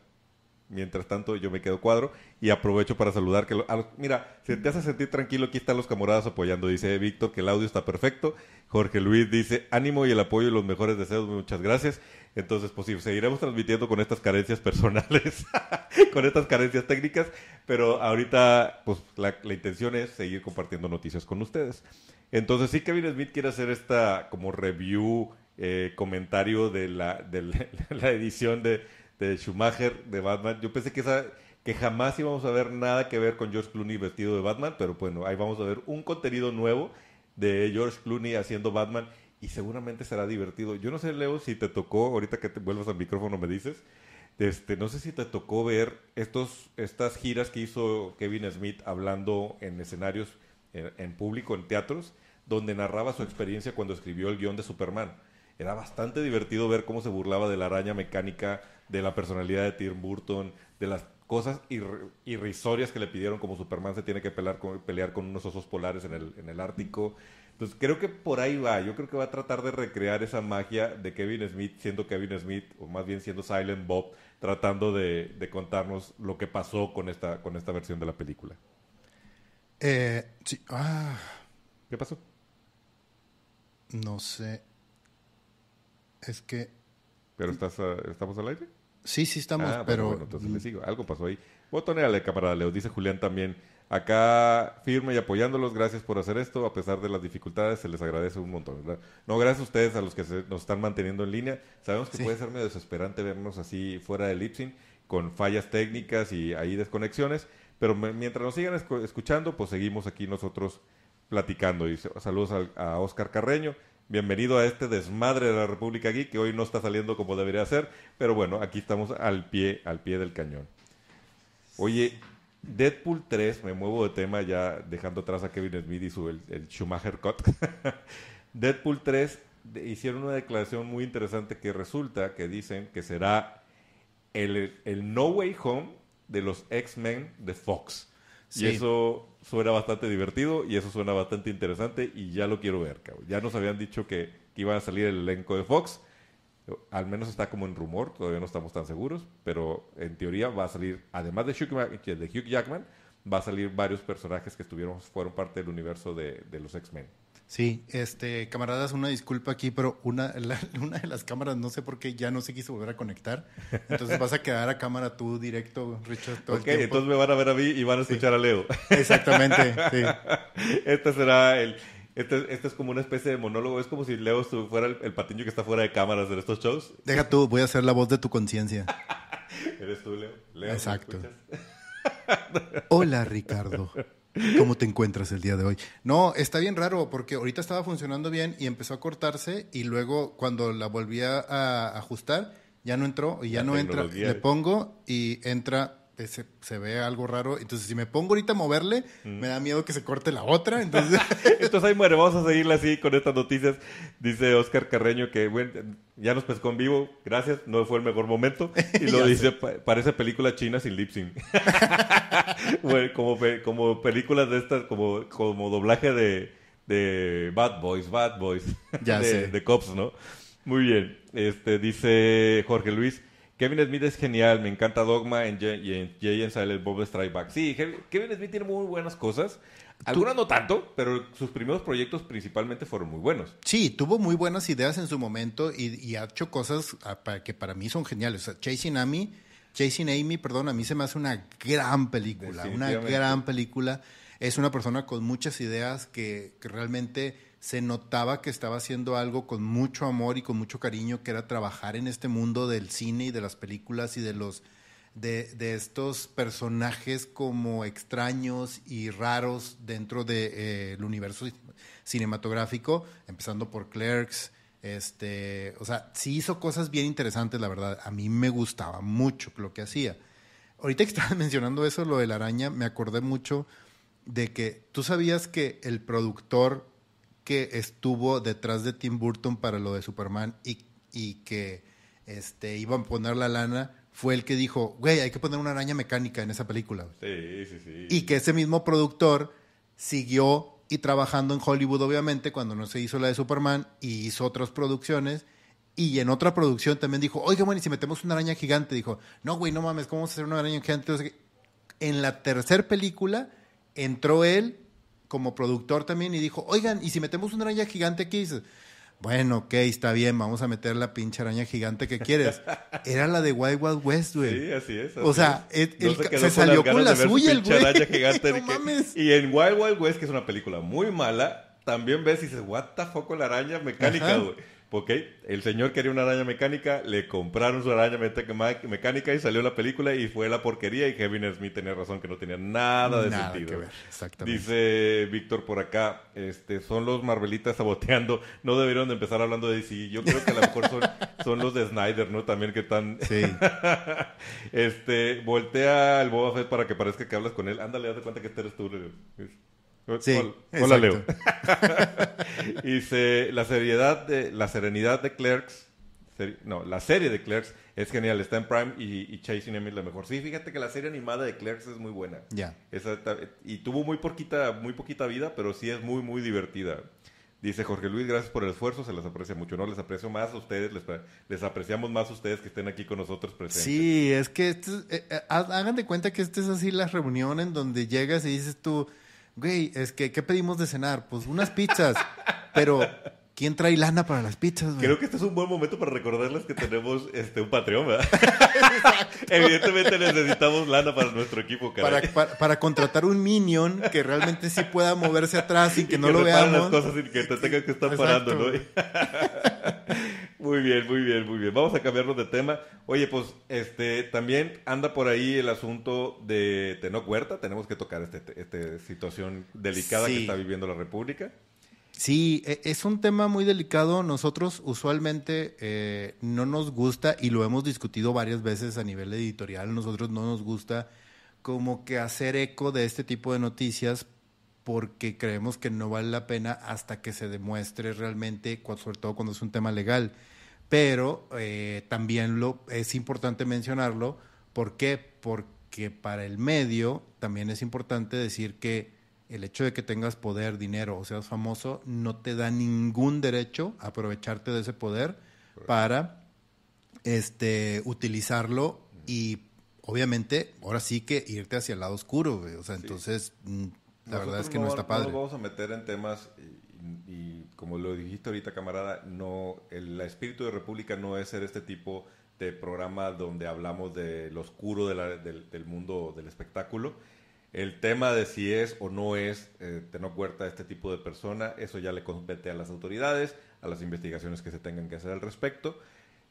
Speaker 1: Mientras tanto, yo me quedo cuadro y aprovecho para saludar. que Mira, si te hace sentir tranquilo, aquí están los camaradas apoyando. Dice Víctor que el audio está perfecto. Jorge Luis dice ánimo y el apoyo y los mejores deseos. Muchas gracias. Entonces, pues sí, seguiremos transmitiendo con estas carencias personales, con estas carencias técnicas, pero ahorita, pues la, intención es seguir compartiendo noticias con ustedes. Entonces, sí, Kevin Smith quiere hacer esta como review, eh, comentario de la, de la edición de de Schumacher de Batman. Yo pensé que esa que jamás íbamos a ver nada que ver con George Clooney vestido de Batman, pero bueno, ahí vamos a ver un contenido nuevo de George Clooney haciendo Batman y seguramente será divertido. Yo no sé, Leo, si te tocó, ahorita que te vuelvas al micrófono me dices, este, no sé si te tocó ver estos, estas giras que hizo Kevin Smith hablando en escenarios, en, en público, en teatros, donde narraba su experiencia cuando escribió el guion de Superman. Era bastante divertido ver cómo se burlaba de la araña mecánica de la personalidad de Tim Burton, de las cosas irrisorias que le pidieron, como Superman se tiene que pelear con, pelear con unos osos polares en el, en el Ártico. Entonces creo que por ahí va. Yo creo que va a tratar de recrear esa magia de Kevin Smith siendo Kevin Smith, o más bien siendo Silent Bob, tratando de, contarnos lo que pasó con esta, con esta versión de la película.
Speaker 2: Eh, sí. Ah.
Speaker 1: ¿Qué pasó?
Speaker 2: No sé. Es que.
Speaker 1: ¿Pero estás, estamos al aire?
Speaker 2: Sí, sí estamos, ah, pero...
Speaker 1: Bueno, entonces le sigo. Algo pasó ahí. Botoneale, camarada Leo. Dice Julián también. Acá firme y apoyándolos. Gracias por hacer esto. A pesar de las dificultades, se les agradece un montón. ¿verdad? No, gracias a ustedes, a los que nos están manteniendo en línea. Sabemos que puede ser medio desesperante vernos así fuera de Lipsyn, con fallas técnicas y ahí desconexiones. Pero mientras nos sigan escuchando, pues seguimos aquí nosotros platicando. Y saludos a Oscar Carreño. Bienvenido a este desmadre de la República Geek que hoy no está saliendo como debería ser, pero bueno, aquí estamos al pie, al pie del cañón. Oye, Deadpool 3, me muevo de tema ya dejando atrás a Kevin Smith y su el, Schumacher Cut. Deadpool 3 hicieron una declaración muy interesante que resulta que dicen que será el, el No Way Home de los X-Men de Fox. Y eso suena bastante divertido y eso suena bastante interesante y ya lo quiero ver, cabrón. Ya nos habían dicho que, que iba a salir el elenco de Fox. Al menos está como en rumor, todavía no estamos tan seguros, pero en teoría va a salir, además de Hugh, de Hugh Jackman, va a salir varios personajes que estuvieron, fueron parte del universo de, de los X-Men.
Speaker 2: Sí, este, camaradas, una disculpa aquí, pero una, una de las cámaras, no sé por qué, ya no se quiso volver a conectar. Entonces vas a quedar a cámara tú directo, Richard.
Speaker 1: Todo ok, entonces me van a ver a mí y van a escuchar a Leo.
Speaker 2: Exactamente, sí.
Speaker 1: Este será el... Este, este, es como una especie de monólogo. Es como si Leo fuera el, patiño que está fuera de cámaras en estos shows.
Speaker 2: Deja tú, voy a ser la voz de tu conciencia.
Speaker 1: Eres tú, Leo. Leo
Speaker 2: Exacto. Hola, Ricardo. ¿Cómo te encuentras el día de hoy? No, está bien raro porque ahorita estaba funcionando bien y empezó a cortarse y luego cuando la volví a ajustar ya no entró y ya no entra. Le pongo y entra se, se, ve algo raro. Entonces, si me pongo ahorita a moverle, mm. me da miedo que se corte la otra. Entonces,
Speaker 1: entonces ahí muere. Vamos a seguirle así con estas noticias. Dice Oscar Carreño que bueno, ya nos pescó en vivo. Gracias, no fue el mejor momento. Y lo dice, parece película china sin lip sync. como, como películas de estas, como, como doblaje de, de Bad Boys, Bad Boys. Ya de, de Cops, ¿no? Muy bien. Este, dice Jorge Luis. Kevin Smith es genial, me encanta Dogma en y en Jay and Silent Bob Strike Back. Sí, Kevin Smith tiene muy buenas cosas. Algunas no tanto, pero sus primeros proyectos principalmente fueron muy buenos.
Speaker 2: Sí, tuvo muy buenas ideas en su momento y, ha hecho cosas ah, que para mí son geniales. Chasing Amy, Chasing Amy, perdón, a mí se me hace una gran película, una gran película. Es una persona con muchas ideas que, que realmente se notaba que estaba haciendo algo con mucho amor y con mucho cariño, que era trabajar en este mundo del cine y de las películas y de los de, estos personajes como extraños y raros dentro del de, eh, universo cinematográfico, empezando por Clerks, este, o sea, sí hizo cosas bien interesantes, la verdad. A mí me gustaba mucho lo que hacía. Ahorita que estabas mencionando eso, lo de la araña, me acordé mucho de que tú sabías que el productor que estuvo detrás de Tim Burton para lo de Superman y, y que este, iban a poner la lana fue el que dijo, güey, hay que poner una araña mecánica en esa película.
Speaker 1: Sí, sí, sí.
Speaker 2: Y que ese mismo productor siguió y trabajando en Hollywood, obviamente, cuando no se hizo la de Superman, y hizo otras producciones. Y en otra producción también dijo, oiga, bueno, y si metemos una araña gigante, dijo, no, güey, no mames, ¿cómo vamos a hacer una araña gigante? en la tercera película entró él como productor también y dijo, oigan, ¿y si metemos una araña gigante aquí? dices, bueno, ok, está bien, vamos a meter la pinche araña gigante que quieres. Era la de Wild Wild West, güey.
Speaker 1: Sí, así es.
Speaker 2: o sea, se, salió con, la suya el güey.
Speaker 1: Gigante Y en Wild Wild West, que es una película muy mala, también ves y dices, what the fuck con la araña mecánica, güey. Ok, el señor quería una araña mecánica, le compraron su araña mecánica y salió la película y fue la porquería y Kevin Smith tenía razón que no tenía nada de sentido. Dice Víctor por acá, este, son los Marvelitas saboteando, no debieron de empezar hablando de DC. Yo creo que a lo mejor son, los de Snyder, ¿no? También que están... Sí. este, voltea al Boba Fett para que parezca que hablas con él. Ándale, date cuenta que este eres tú.
Speaker 2: Sí,
Speaker 1: hola, Leo. Dice, la seriedad de, la serenidad de Clerks, no, la serie de Clerks es genial, está en Prime y, Chasing Amy es la mejor. Sí, fíjate que la serie animada de Clerks es muy buena.
Speaker 2: Ya.
Speaker 1: y tuvo muy poquita, muy poquita vida, pero sí es muy, muy divertida. Dice Jorge Luis, gracias por el esfuerzo, se les aprecia mucho. No les aprecio más a ustedes, les, apreciamos más a ustedes que estén aquí con nosotros presentes.
Speaker 2: Sí, es que este eh, eh, hagan de cuenta que esta es así la reunión en donde llegas y dices tú, güey, es que, ¿qué pedimos de cenar? Pues unas pizzas, pero ¿Quién trae lana para las pizzas?
Speaker 1: Creo que este es un buen momento para recordarles que tenemos este, un Patreon, ¿verdad? Evidentemente necesitamos lana para nuestro equipo,
Speaker 2: para, para, contratar un minion que realmente sí pueda moverse atrás sin que, no lo veamos.
Speaker 1: las cosas sin que te tengas que estar parando, ¿no? muy bien, muy bien, muy bien. Vamos a cambiarnos de tema. Oye, pues este también anda por ahí el asunto de Tenoch Huerta. Tenemos que tocar esta este situación delicada que está viviendo la República.
Speaker 2: Sí, e, es un tema muy delicado. Nosotros usualmente eh, no nos gusta, y lo hemos discutido varias veces a nivel editorial, nosotros no nos gusta como que hacer eco de este tipo de noticias porque creemos que no vale la pena hasta que se demuestre realmente, sobre todo cuando es un tema legal. Pero eh, también lo, es importante mencionarlo. ¿Por qué? Porque para el medio también es importante decir que el hecho de que tengas poder, dinero o seas famoso no te da ningún derecho a aprovecharte de ese poder para este utilizarlo y obviamente ahora sí que irte hacia el lado oscuro, O sea, entonces mm, la verdad es que no, está padre.
Speaker 1: No nos vamos a meter en temas y, como lo dijiste ahorita, camarada, no el, espíritu de República no es ser este tipo de programa donde hablamos de lo oscuro del mundo del espectáculo el tema de si es o no es eh, Tenoch Huerta este tipo de persona, eso ya le compete a las autoridades, a las investigaciones que se tengan que hacer al respecto.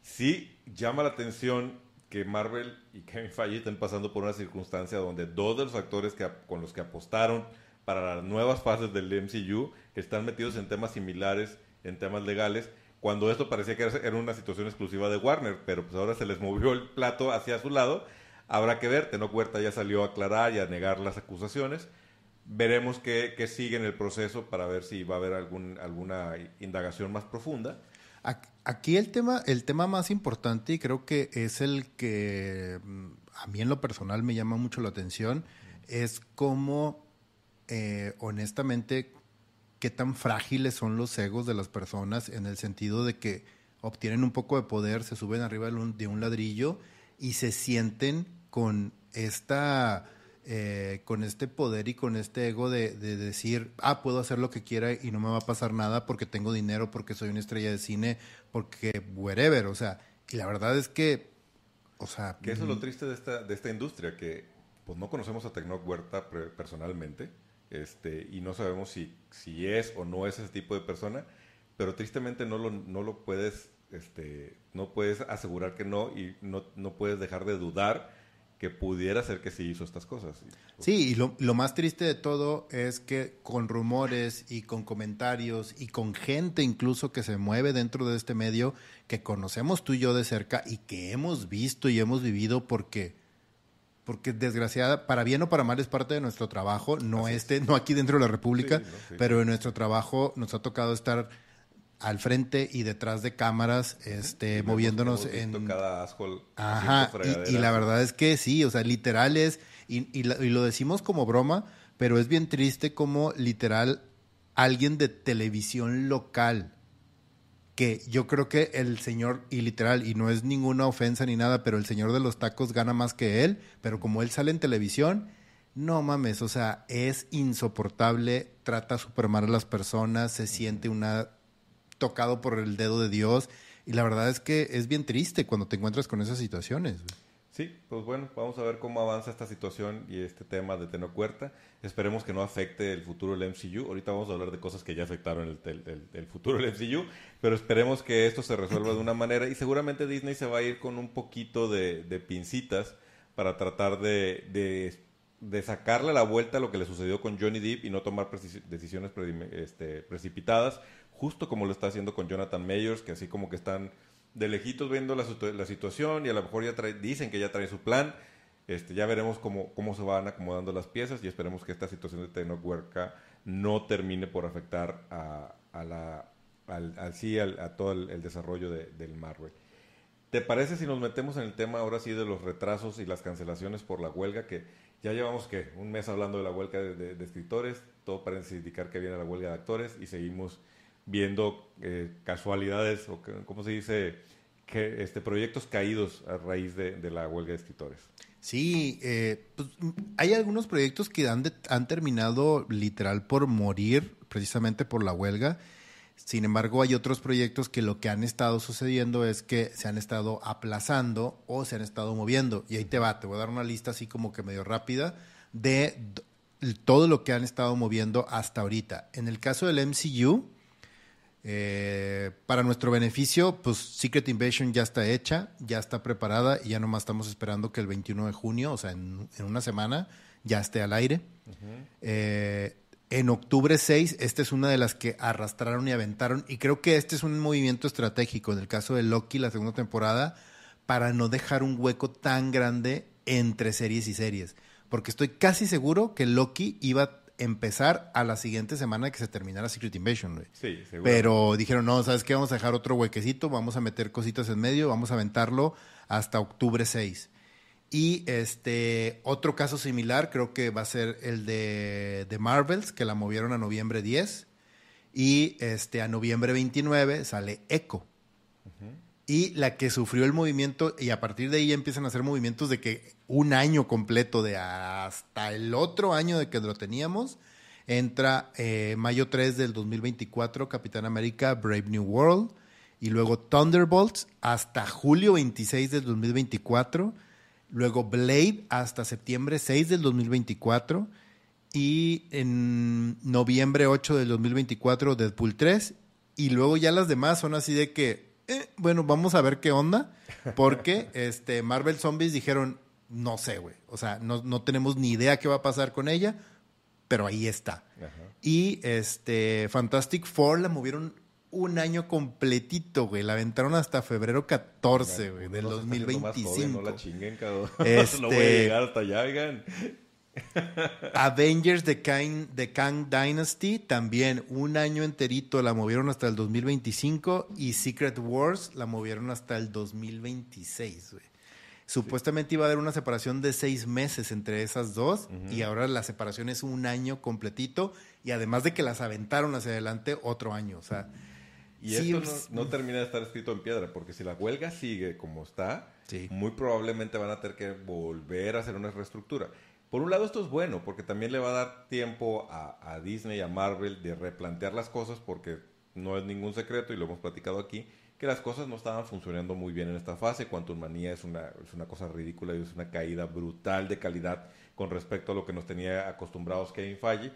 Speaker 1: Sí llama la atención que Marvel y Kevin Feige estén pasando por una circunstancia donde dos de los actores que, con los que apostaron para las nuevas fases del MCU están metidos en temas similares, en temas legales, cuando esto parecía que era una situación exclusiva de Warner, pero pues ahora se les movió el plato hacia su lado Habrá que ver, Tenoch Huerta ya salió a aclarar y a negar las acusaciones. Veremos qué, sigue en el proceso para ver si va a haber algún, alguna indagación más profunda.
Speaker 2: Aquí el tema, el tema más importante y creo que es el que mm, a mí en lo personal me llama mucho la atención es cómo, eh, honestamente, qué tan frágiles son los egos de las personas en el sentido de que obtienen un poco de poder, se suben arriba de un ladrillo y se sienten con esta eh, con este poder y con este ego de, decir, ah, puedo hacer lo que quiera y no me va a pasar nada porque tengo dinero, porque soy una estrella de cine, porque wherever, o sea, y la verdad es que, o sea...
Speaker 1: Que eso es lo mm, triste de esta, de esta industria, que pues no conocemos a Tecnoc Huerta personalmente, este, y no sabemos si, si es o no es ese tipo de persona, pero tristemente no lo, no lo puedes, este, no puedes asegurar que no y no, no puedes dejar de dudar que pudiera ser que sí hizo estas cosas.
Speaker 2: Sí, y lo, más triste de todo es que con rumores y con comentarios y con gente incluso que se mueve dentro de este medio, que conocemos tú y yo de cerca y que hemos visto y hemos vivido porque porque desgraciada, para bien o para mal es parte de nuestro trabajo, no este, no aquí dentro de la República, pero en nuestro trabajo nos ha tocado estar al frente y detrás de cámaras, este, moviéndonos en
Speaker 1: cada asshole
Speaker 2: Ajá, y, la verdad es que sí, o sea, literal es, y, y, lo decimos como broma, pero es bien triste como literal alguien de televisión local, que yo creo que el señor, y literal, y no es ninguna ofensa ni nada, pero el señor de los tacos gana más que él, pero como él sale en televisión, no mames, o sea, es insoportable, trata súper mal a las personas, se siente una tocado por el dedo de Dios. Y la verdad es que es bien triste cuando te encuentras con esas situaciones.
Speaker 1: Sí, pues bueno, vamos a ver cómo avanza esta situación y este tema de Tenocuerta. Esperemos que no afecte el futuro del MCU. Ahorita vamos a hablar de cosas que ya afectaron el, futuro del MCU, pero esperemos que esto se resuelva de una manera y seguramente Disney se va a ir con un poquito de, pincitas para tratar de, de, sacarle la vuelta a lo que le sucedió con Johnny Depp y no tomar decisiones este, precipitadas justo como lo está haciendo con Jonathan Mayers, que así como que están de lejitos viendo la, la situación y a lo mejor ya dicen que ya traen su plan. Este, ya veremos cómo, cómo se van acomodando las piezas y esperemos que esta situación de Tenoch no termine por afectar a, a la, al, al, sí, a todo el, desarrollo de, del Marvel. ¿Te parece si nos metemos en el tema ahora sí de los retrasos y las cancelaciones por la huelga? Que ya llevamos que un mes hablando de la huelga de, de escritores, todo parece indicar que viene la huelga de actores y seguimos viendo eh, casualidades o, ¿cómo se dice? Que, este, proyectos caídos a raíz de, la huelga de escritores.
Speaker 2: Sí, eh, pues, hay algunos proyectos que han, han terminado literal por morir precisamente por la huelga. Sin embargo, hay otros proyectos que lo que han estado sucediendo es que se han estado aplazando o se han estado moviendo. Y ahí te va, te voy a dar una lista así como que medio rápida de todo lo que han estado moviendo hasta ahorita. En el caso del MCU, eh, para nuestro beneficio, pues Secret Invasion ya está hecha, ya está preparada y ya nomás estamos esperando que el 21 de junio, o sea, en, una semana, ya esté al aire. eh, en octubre 6, esta es una de las que arrastraron y aventaron. Y creo que este es un movimiento estratégico en el caso de Loki, la segunda temporada, para no dejar un hueco tan grande entre series y series. Porque estoy casi seguro que Loki iba a empezar a la siguiente semana que se terminara Secret Invasion.
Speaker 1: Sí, seguro.
Speaker 2: Pero dijeron, no, ¿sabes qué? Vamos a dejar otro huequecito, vamos a meter cositas en medio, vamos a aventarlo hasta octubre 6. Y este otro caso similar creo que va a ser el de, de Marvels, que la movieron a noviembre 10. Y este, a noviembre 29 sale Echo. Y la que sufrió el movimiento, y a partir de ahí empiezan a hacer movimientos de que un año completo, de hasta el otro año de que lo teníamos, entra eh, mayo 3 del 2024, Capitán América, Brave New World, y luego Thunderbolts hasta julio 26 del 2024 Luego Blade hasta septiembre 6 del 2024. Y en noviembre 8 del 2024 Deadpool 3. Y luego ya las demás son así de que, eh, bueno, vamos a ver qué onda. Porque este, Marvel Zombies dijeron, no sé, güey. O sea, no, tenemos ni idea qué va a pasar con ella. Pero ahí está. Y este, Fantastic Four la movieron un año completito, güey. La aventaron hasta febrero 14, güey, del 2025. no la chinguen, cabrón.
Speaker 1: Este... no voy a llegar hasta allá,
Speaker 2: Avengers The Kang, The Kang Dynasty también un año enterito la movieron hasta el 2025 y Secret Wars la movieron hasta el 2026, güey. Supuestamente iba a haber una separación de seis meses entre esas dos y ahora la separación es un año completito y además de que las aventaron hacia adelante otro año, o sea...
Speaker 1: Y esto pues, no, termina de estar escrito en piedra, porque si la huelga sigue como está, muy probablemente van a tener que volver a hacer una reestructura. Por un lado esto es bueno, porque también le va a dar tiempo a, Disney y a Marvel de replantear las cosas, porque no es ningún secreto, y lo hemos platicado aquí, que las cosas no estaban funcionando muy bien en esta fase. Quantum Manía es una, es una cosa ridícula y es una caída brutal de calidad con respecto a lo que nos tenía acostumbrados Kevin Feige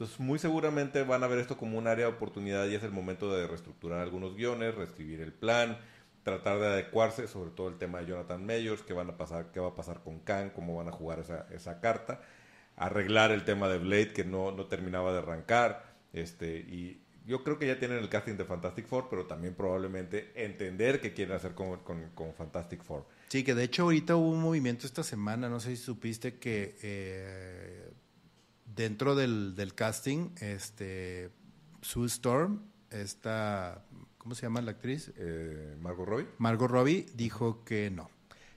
Speaker 1: entonces, muy seguramente van a ver esto como un área de oportunidad y es el momento de reestructurar algunos guiones, reescribir el plan, tratar de adecuarse, sobre todo el tema de Jonathan Mayors, qué, van a pasar, qué va a pasar con Khan, cómo van a jugar esa, esa carta, arreglar el tema de Blade que no, no terminaba de arrancar, este, y yo creo que ya tienen el casting de Fantastic Four, pero también probablemente entender qué quieren hacer con, con, Fantastic Four.
Speaker 2: Sí, que de hecho ahorita hubo un movimiento esta semana, no sé si supiste que eh, dentro del, del casting, este, Sue Storm, esta, ¿cómo se llama la actriz?
Speaker 1: Eh, Margot Robbie.
Speaker 2: Margot Robbie dijo que no.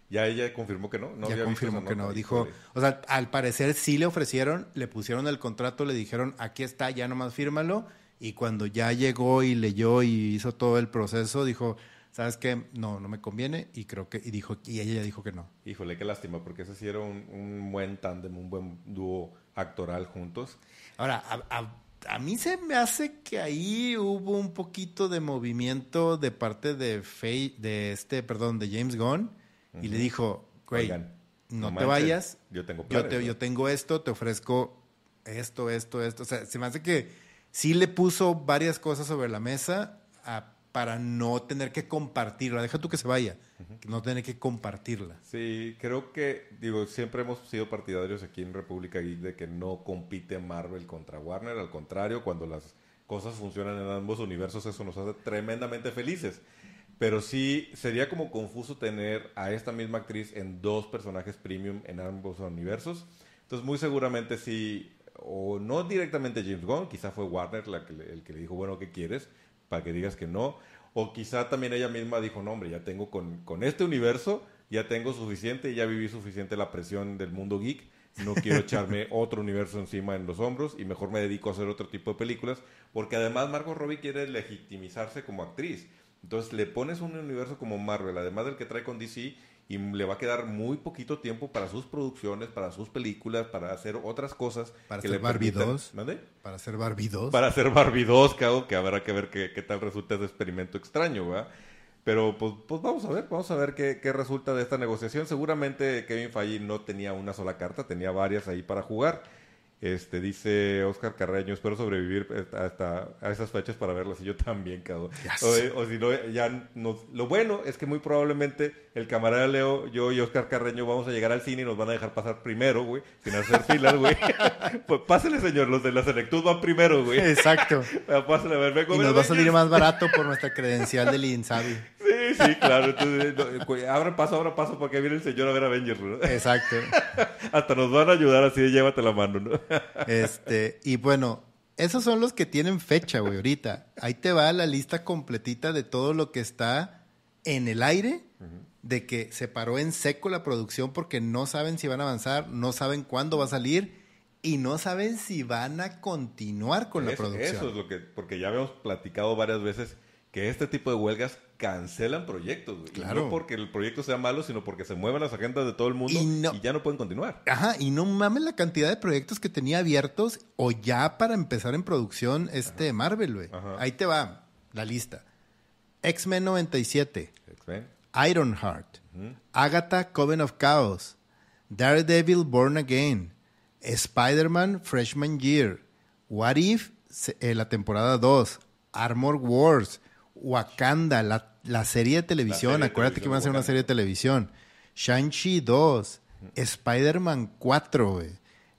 Speaker 1: Ya ella confirmó que no. no
Speaker 2: ya confirmó que no. Dijo, o sea, al parecer sí le ofrecieron, le pusieron el contrato, le dijeron, aquí está, ya nomás fírmalo. Y cuando ya llegó y leyó y hizo todo el proceso, dijo, ¿sabes qué? No, no me conviene. Y creo que, y dijo, y ella ya dijo que no.
Speaker 1: Híjole, qué lástima, porque ese sí era un, un buen tándem, un buen dúo actoral juntos.
Speaker 2: Ahora, a, mí se me hace que ahí hubo un poquito de movimiento de parte de Faye, de este, perdón, de James Gunn, y le dijo, güey, no, te vayas,
Speaker 1: yo tengo,
Speaker 2: yo, tengo esto, te ofrezco esto, esto, esto. O sea, se me hace que sí le puso varias cosas sobre la mesa a para no tener que compartirla. Deja tú que se vaya, no tener que compartirla.
Speaker 1: Sí, creo que, digo, siempre hemos sido partidarios aquí en República Geek de que no compite Marvel contra Warner. Al contrario, cuando las cosas funcionan en ambos universos, eso nos hace tremendamente felices. Pero sí, sería como confuso tener a esta misma actriz en dos personajes premium en ambos universos. Entonces, muy seguramente sí, o no directamente James Gunn, quizá fue Warner la que el que le dijo, bueno, ¿qué quieres? Para que digas que no. O quizá también ella misma dijo, no, hombre, ya tengo con, con este universo, ya tengo suficiente, ya viví suficiente la presión del mundo geek, no quiero echarme otro universo encima en los hombros y mejor me dedico a hacer otro tipo de películas, porque además Margot Robbie quiere legitimizarse como actriz. Entonces le pones un universo como Marvel, además del que trae con DC, y le va a quedar muy poquito tiempo para sus producciones, para sus películas, para hacer otras cosas.
Speaker 2: Para
Speaker 1: que
Speaker 2: hacer
Speaker 1: le
Speaker 2: Barbie
Speaker 1: permitan-
Speaker 2: 2.
Speaker 1: ¿Mande?
Speaker 2: Para hacer Barbie 2.
Speaker 1: Para hacer Barbie 2, cago, que habrá que ver qué, qué tal resulta ese experimento extraño, ¿verdad? Pero pues, pues vamos a ver, vamos a ver qué, qué resulta de esta negociación. Seguramente Kevin Feige no tenía una sola carta, tenía varias ahí para jugar. Este, dice Oscar Carreño, espero sobrevivir hasta a esas fechas para verlas y yo también, cabrón.
Speaker 2: Yes.
Speaker 1: O, o si no, ya nos, lo bueno es que muy probablemente el camarada Leo, yo y Oscar Carreño vamos a llegar al cine y nos van a dejar pasar primero, güey, sin hacer filas, güey. pues pásele, señor, los de la Selectud van primero, güey.
Speaker 2: Exacto.
Speaker 1: Pásale, a ver, vengo
Speaker 2: Y nos va a salir más barato por nuestra credencial del INSABI.
Speaker 1: Sí, sí, claro. Entonces, no, abra paso, abra paso para que viene el señor a ver Avengers, ¿no?
Speaker 2: Exacto.
Speaker 1: Hasta nos van a ayudar así de llévate la mano, ¿no?
Speaker 2: Este, y bueno, esos son los que tienen fecha, güey, ahorita. Ahí te va la lista completita de todo lo que está en el aire, de que se paró en seco la producción porque no saben si van a avanzar, no saben cuándo va a salir y no saben si van a continuar con la producción.
Speaker 1: Eso es lo que, porque ya habíamos platicado varias veces que este tipo de huelgas cancelan proyectos, güey.
Speaker 2: Claro.
Speaker 1: no porque el proyecto sea malo, sino porque se mueven las agendas de todo el mundo
Speaker 2: Y
Speaker 1: ya no pueden continuar.
Speaker 2: Ajá, y no mames la cantidad de proyectos que tenía abiertos o ya para empezar en producción este Marvel, güey.
Speaker 1: Ajá.
Speaker 2: Ahí te va la lista. X-Men 97,
Speaker 1: X-Men.
Speaker 2: Ironheart, Agatha Coven of Chaos, Daredevil Born Again, Spider-Man Freshman Year, What If, eh, la temporada 2, Armor Wars, Wakanda, la, la serie de televisión,
Speaker 1: serie de
Speaker 2: acuérdate que van a hacer una serie de televisión, Shang-Chi 2, Spider-Man 4, güey,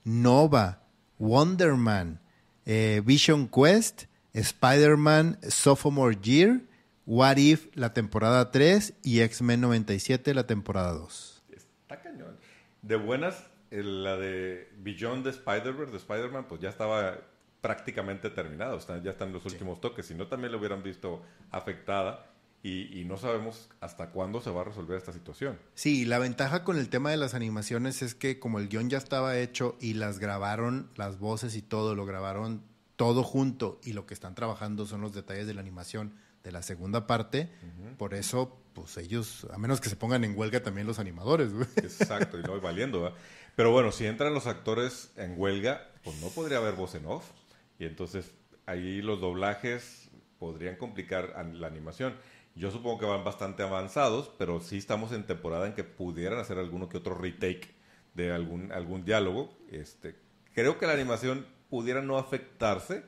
Speaker 2: Nova, Wonder Man, eh, Vision Quest, Spider-Man Sophomore Year, What If la temporada 3 y X-Men 97 la temporada 2.
Speaker 1: Está cañón. De buenas, la de Beyond the Spider-Verse de Spider-Man, pues ya estaba prácticamente terminada. Está- ya están los últimos toques. Si no, también lo hubieran visto afectada. Y, y no sabemos hasta cuándo se va a resolver esta situación.
Speaker 2: Sí, la ventaja con el tema de las animaciones es que como el guion ya estaba hecho y las grabaron, las voces y todo, lo grabaron todo junto y lo que están trabajando son los detalles de la animación de la segunda parte, por eso, pues ellos, a menos que se pongan en huelga también los animadores, güey.
Speaker 1: Exacto, y no voy valiendo, ¿verdad? Pero bueno, si entran los actores en huelga, pues no podría haber voz en off. Y entonces ahí los doblajes podrían complicar la animación. Yo supongo que van bastante avanzados, pero sí estamos en temporada en que pudieran hacer alguno que otro retake de algún, algún diálogo. Este, creo que la animación pudiera no afectarse,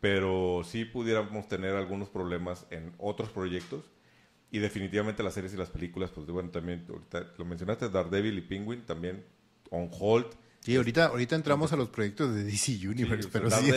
Speaker 1: pero sí pudiéramos tener algunos problemas en otros proyectos. Y definitivamente las series y las películas, pues bueno, también, ahorita lo mencionaste, Daredevil y Penguin, también on hold.
Speaker 2: Sí, ahorita, ahorita entramos a los proyectos de DC Universe,
Speaker 1: Sí,
Speaker 2: pero sí,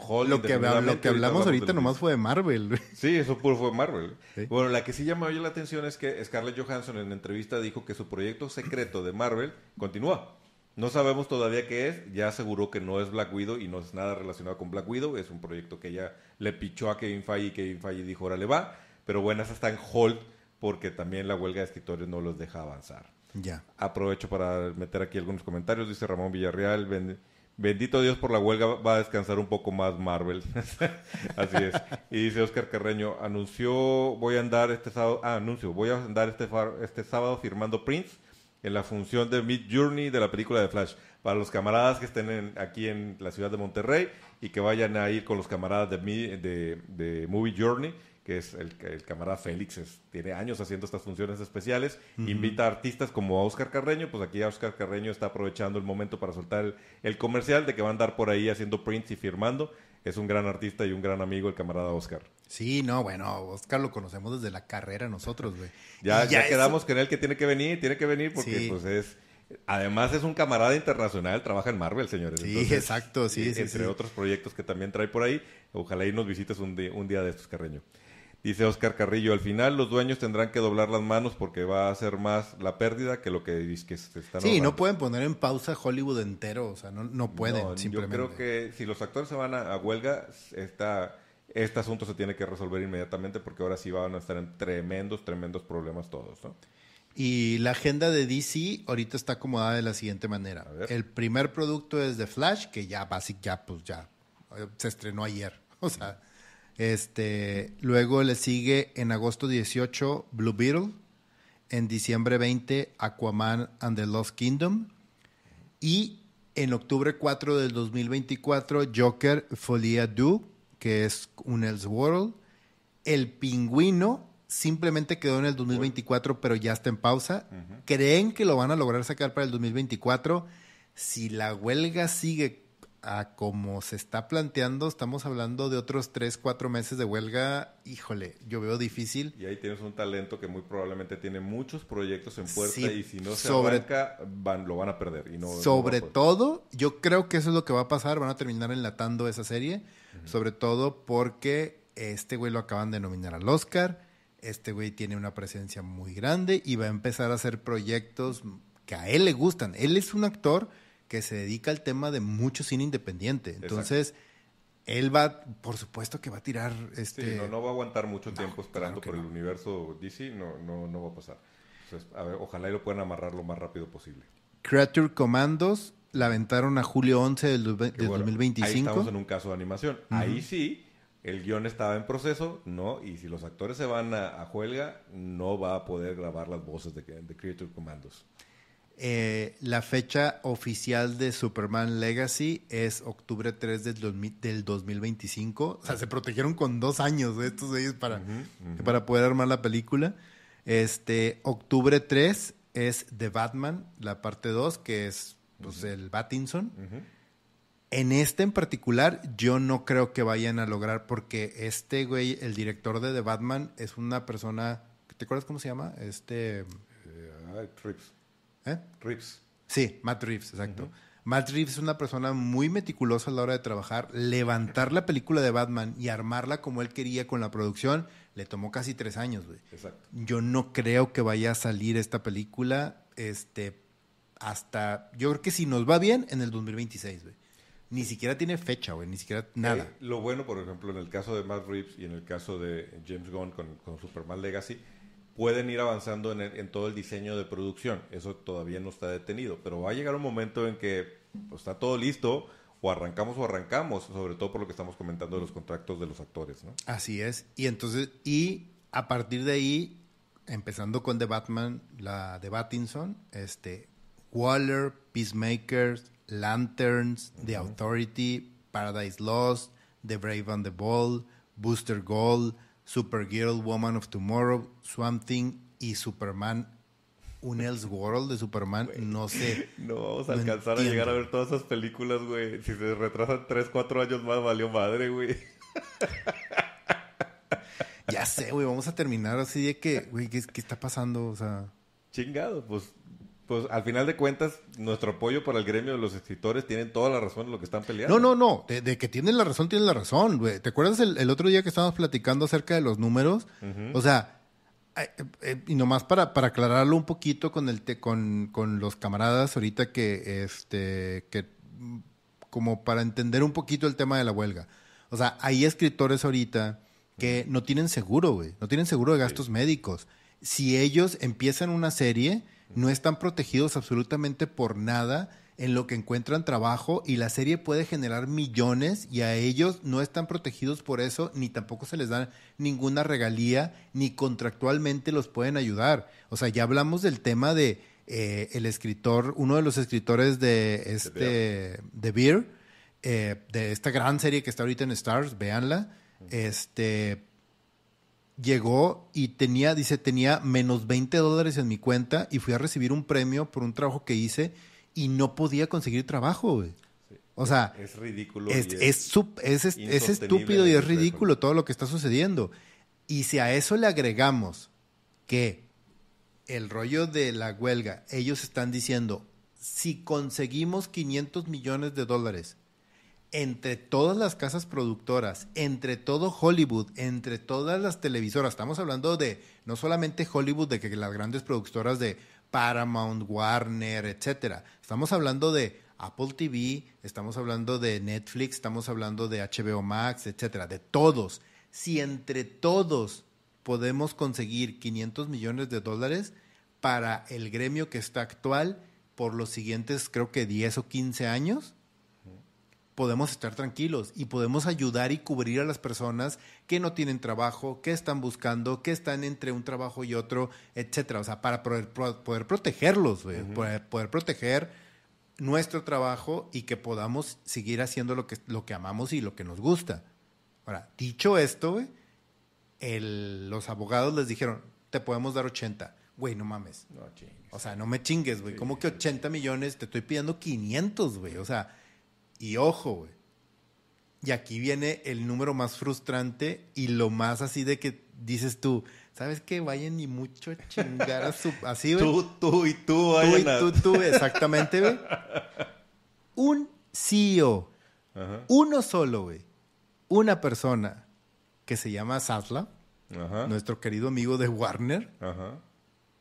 Speaker 1: hold
Speaker 2: lo, que, lo hablamos ahorita nomás fue de Marvel.
Speaker 1: Sí, eso puro fue Marvel.
Speaker 2: Sí.
Speaker 1: Bueno, la que sí llamó la atención es que Scarlett Johansson en entrevista dijo que su proyecto secreto de Marvel continúa. No sabemos todavía qué es, ya aseguró que no es Black Widow y no es nada relacionado con Black Widow, es un proyecto que ella le pichó a Kevin Feige y Kevin Feige dijo, órale va, pero bueno, esa está en hold porque también la huelga de escritores no los deja avanzar. Aprovecho para meter aquí algunos comentarios. Dice Ramón Villarreal, "Ben- bendito Dios por la huelga, va a descansar un poco más Marvel. Así es. Y dice Oscar Carreño, anunció, voy a andar este sábado, ah, anuncio, voy a andar este, este sábado firmando Prince en la función de Mid Journey de la película de Flash. Para los camaradas que estén aquí en la ciudad de Monterrey y que vayan a ir con los camaradas de, Mi- de, de Movie Journey, que es el, el camarada Félix, es- tiene años haciendo estas funciones especiales, invita a artistas como a Oscar Carreño, pues aquí Oscar Carreño está aprovechando el momento para soltar el, el comercial de que va a andar por ahí haciendo prints y firmando. Es un gran artista y un gran amigo el camarada Oscar.
Speaker 2: Sí, no, bueno, Oscar lo conocemos desde la carrera nosotros, güey.
Speaker 1: Ya, quedamos con él que tiene que venir, tiene que venir porque
Speaker 2: Sí.
Speaker 1: pues es... Además es un camarada internacional, trabaja en Marvel, señores.
Speaker 2: Sí,
Speaker 1: Entonces,
Speaker 2: exacto, sí,
Speaker 1: eh,
Speaker 2: sí,
Speaker 1: Entre
Speaker 2: sí.
Speaker 1: otros proyectos que también trae por ahí. Ojalá y nos visites un, di- un día de estos, Carreño. Dice Oscar Carrillo, al final los dueños tendrán que doblar las manos porque va a ser más la pérdida que lo que, que se están
Speaker 2: Sí,
Speaker 1: ahorrando.
Speaker 2: no pueden poner en pausa Hollywood entero, o sea, no, no pueden,
Speaker 1: No,
Speaker 2: simplemente.
Speaker 1: Yo creo que si los actores se van a, a huelga, esta, este asunto se tiene que resolver inmediatamente porque ahora sí van a estar en tremendos, tremendos problemas todos, ¿no?
Speaker 2: Y la agenda de DC ahorita está acomodada de la siguiente manera. El primer producto es The Flash, que ya basic ya pues ya eh, se estrenó ayer. O sea, este, luego le sigue en agosto 18 Blue Beetle, en diciembre 20 Aquaman and the Lost Kingdom y en octubre 4 del 2024 Joker Folia Du, que es un Elseworld. El Pingüino simplemente quedó en el 2024, pero ya está en pausa. Creen que lo van a lograr sacar para el 2024. Si la huelga sigue a como se está planteando, estamos hablando de otros 3, 4 meses de huelga. Híjole, yo veo difícil.
Speaker 1: Y ahí tienes un talento que muy probablemente tiene muchos proyectos en puerta y si no se sobre, arranca, van, lo van a perder. Y no,
Speaker 2: sobre todo, yo creo que eso es lo que va a pasar. Van a terminar enlatando esa serie. Sobre todo porque este güey lo acaban de nominar al Oscar este güey tiene una presencia muy grande y va a empezar a hacer proyectos que a él le gustan. Él es un actor que se dedica al tema de mucho cine independiente. Entonces, él va, por supuesto que va a tirar este...
Speaker 1: Sí, no, va a aguantar mucho tiempo esperando por el universo DC, no, no, no va a pasar. a ver, ojalá y lo puedan amarrar lo más rápido posible.
Speaker 2: Creature Commandos la aventaron a julio 11 del, 2025. Ahí
Speaker 1: estamos en un caso de animación. Ahí sí el guion estaba en proceso, ¿no? Y si los actores se van a, huelga, no va a poder grabar las voces de, de Creature Commandos.
Speaker 2: Eh, la fecha oficial de Superman Legacy es octubre 3 del, del 2025. O sea, se protegieron con dos años de estos ellos para, para poder armar la película. Este, octubre 3 es The Batman, la parte 2, que es pues, el Batinson. En este en particular, yo no creo que vayan a lograr, porque este güey, el director de The Batman, es una persona. ¿Te acuerdas cómo se llama? Este.
Speaker 1: Eh, Reeves.
Speaker 2: ¿Eh?
Speaker 1: Reeves.
Speaker 2: Sí, Matt Reeves, exacto. Matt Reeves es una persona muy meticulosa a la hora de trabajar. Levantar la película de Batman y armarla como él quería con la producción le tomó casi tres años, güey.
Speaker 1: Exacto.
Speaker 2: Yo no creo que vaya a salir esta película este, hasta. Yo creo que si nos va bien, en el 2026, güey ni siquiera tiene fecha, güey, ni siquiera nada.
Speaker 1: Eh, lo bueno, por ejemplo, en el caso de Matt Reeves y en el caso de James Gunn con, Superman Legacy, pueden ir avanzando en, todo el diseño de producción. Eso todavía no está detenido, pero va a llegar un momento en que pues, está todo listo, o arrancamos o arrancamos, sobre todo por lo que estamos comentando de los contratos de los actores, ¿no?
Speaker 2: Así es. Y entonces, y a partir de ahí, empezando con The Batman, la de Battinson, este, Waller, Peacemakers, Lanterns, The Authority, Paradise Lost, The Brave and the Bold, Booster Gold, Supergirl, Woman of Tomorrow, Swamp Thing y Superman. Un Elseworld de Superman, no sé.
Speaker 1: No vamos a alcanzar a llegar a ver todas esas películas, güey. Si se retrasan 3, 4 años más, valió madre, güey.
Speaker 2: ya sé, güey. Vamos a terminar así de que, güey, ¿qué, ¿qué está pasando? O sea.
Speaker 1: Chingado, pues pues al final de cuentas, nuestro apoyo para el gremio de los escritores tienen toda la razón en lo que están peleando.
Speaker 2: No, no, no. De, que tienen la razón, tienen la razón, güey. ¿Te acuerdas el, otro día que estábamos platicando acerca de los números? O sea, eh, eh, y nomás para, para aclararlo un poquito con, el con, con los camaradas ahorita que, este, que, como para entender un poquito el tema de la huelga. O sea, hay escritores ahorita que no tienen seguro, güey. No tienen seguro de gastos médicos. Si ellos empiezan una serie no están protegidos absolutamente por nada en lo que encuentran trabajo y la serie puede generar millones y a ellos no están protegidos por eso ni tampoco se les da ninguna regalía ni contractualmente los pueden ayudar. O sea, ya hablamos del tema de eh, el escritor, uno de los escritores de este de Beer, eh, de esta gran serie que está ahorita en Stars, véanla. Este llegó y tenía, dice, tenía menos 20 dólares en mi cuenta y fui a recibir un premio por un trabajo que hice y no podía conseguir trabajo, güey. O sea,
Speaker 1: es ridículo.
Speaker 2: Es, es, es, estúpido y es ridículo todo lo que está sucediendo. Y si a eso le agregamos que el rollo de la huelga, ellos están diciendo, si conseguimos 500 millones de dólares entre todas las casas productoras, entre todo Hollywood, entre todas las televisoras, estamos hablando de no solamente Hollywood, de que las grandes productoras de Paramount, Warner, etcétera. Estamos hablando de Apple TV, estamos hablando de Netflix, estamos hablando de HBO Max, etcétera, de todos. Si entre todos podemos conseguir 500 millones de dólares, para el gremio que está actual por los siguientes, creo que 10 o 15 años, podemos estar tranquilos y podemos ayudar y cubrir a las personas que no tienen trabajo, que están buscando, que están entre un trabajo y otro, etcétera. O sea, para poder, poder protegerlos, poder, poder, proteger nuestro trabajo y que podamos seguir haciendo lo que, lo que amamos y lo que nos gusta. Ahora, dicho esto, los abogados les dijeron, te podemos dar 80. Güey, no mames. No. O sea, no me chingues, güey. ¿Cómo que 80 millones? Te estoy pidiendo 500, güey. O sea, y ojo, güey. Y aquí viene el número más frustrante y lo más así de que dices tú, ¿sabes qué? Vayan ni mucho a chingar a su... Así, güey.
Speaker 1: Tú, tú y tú vayan
Speaker 2: Tú y tú, tú, exactamente, güey. Un CEO, uno solo, güey. Una persona que se llama Sasla, nuestro querido amigo de Warner,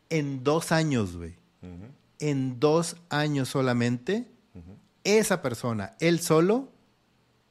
Speaker 2: en dos años, güey. En dos años solamente esa persona, él solo,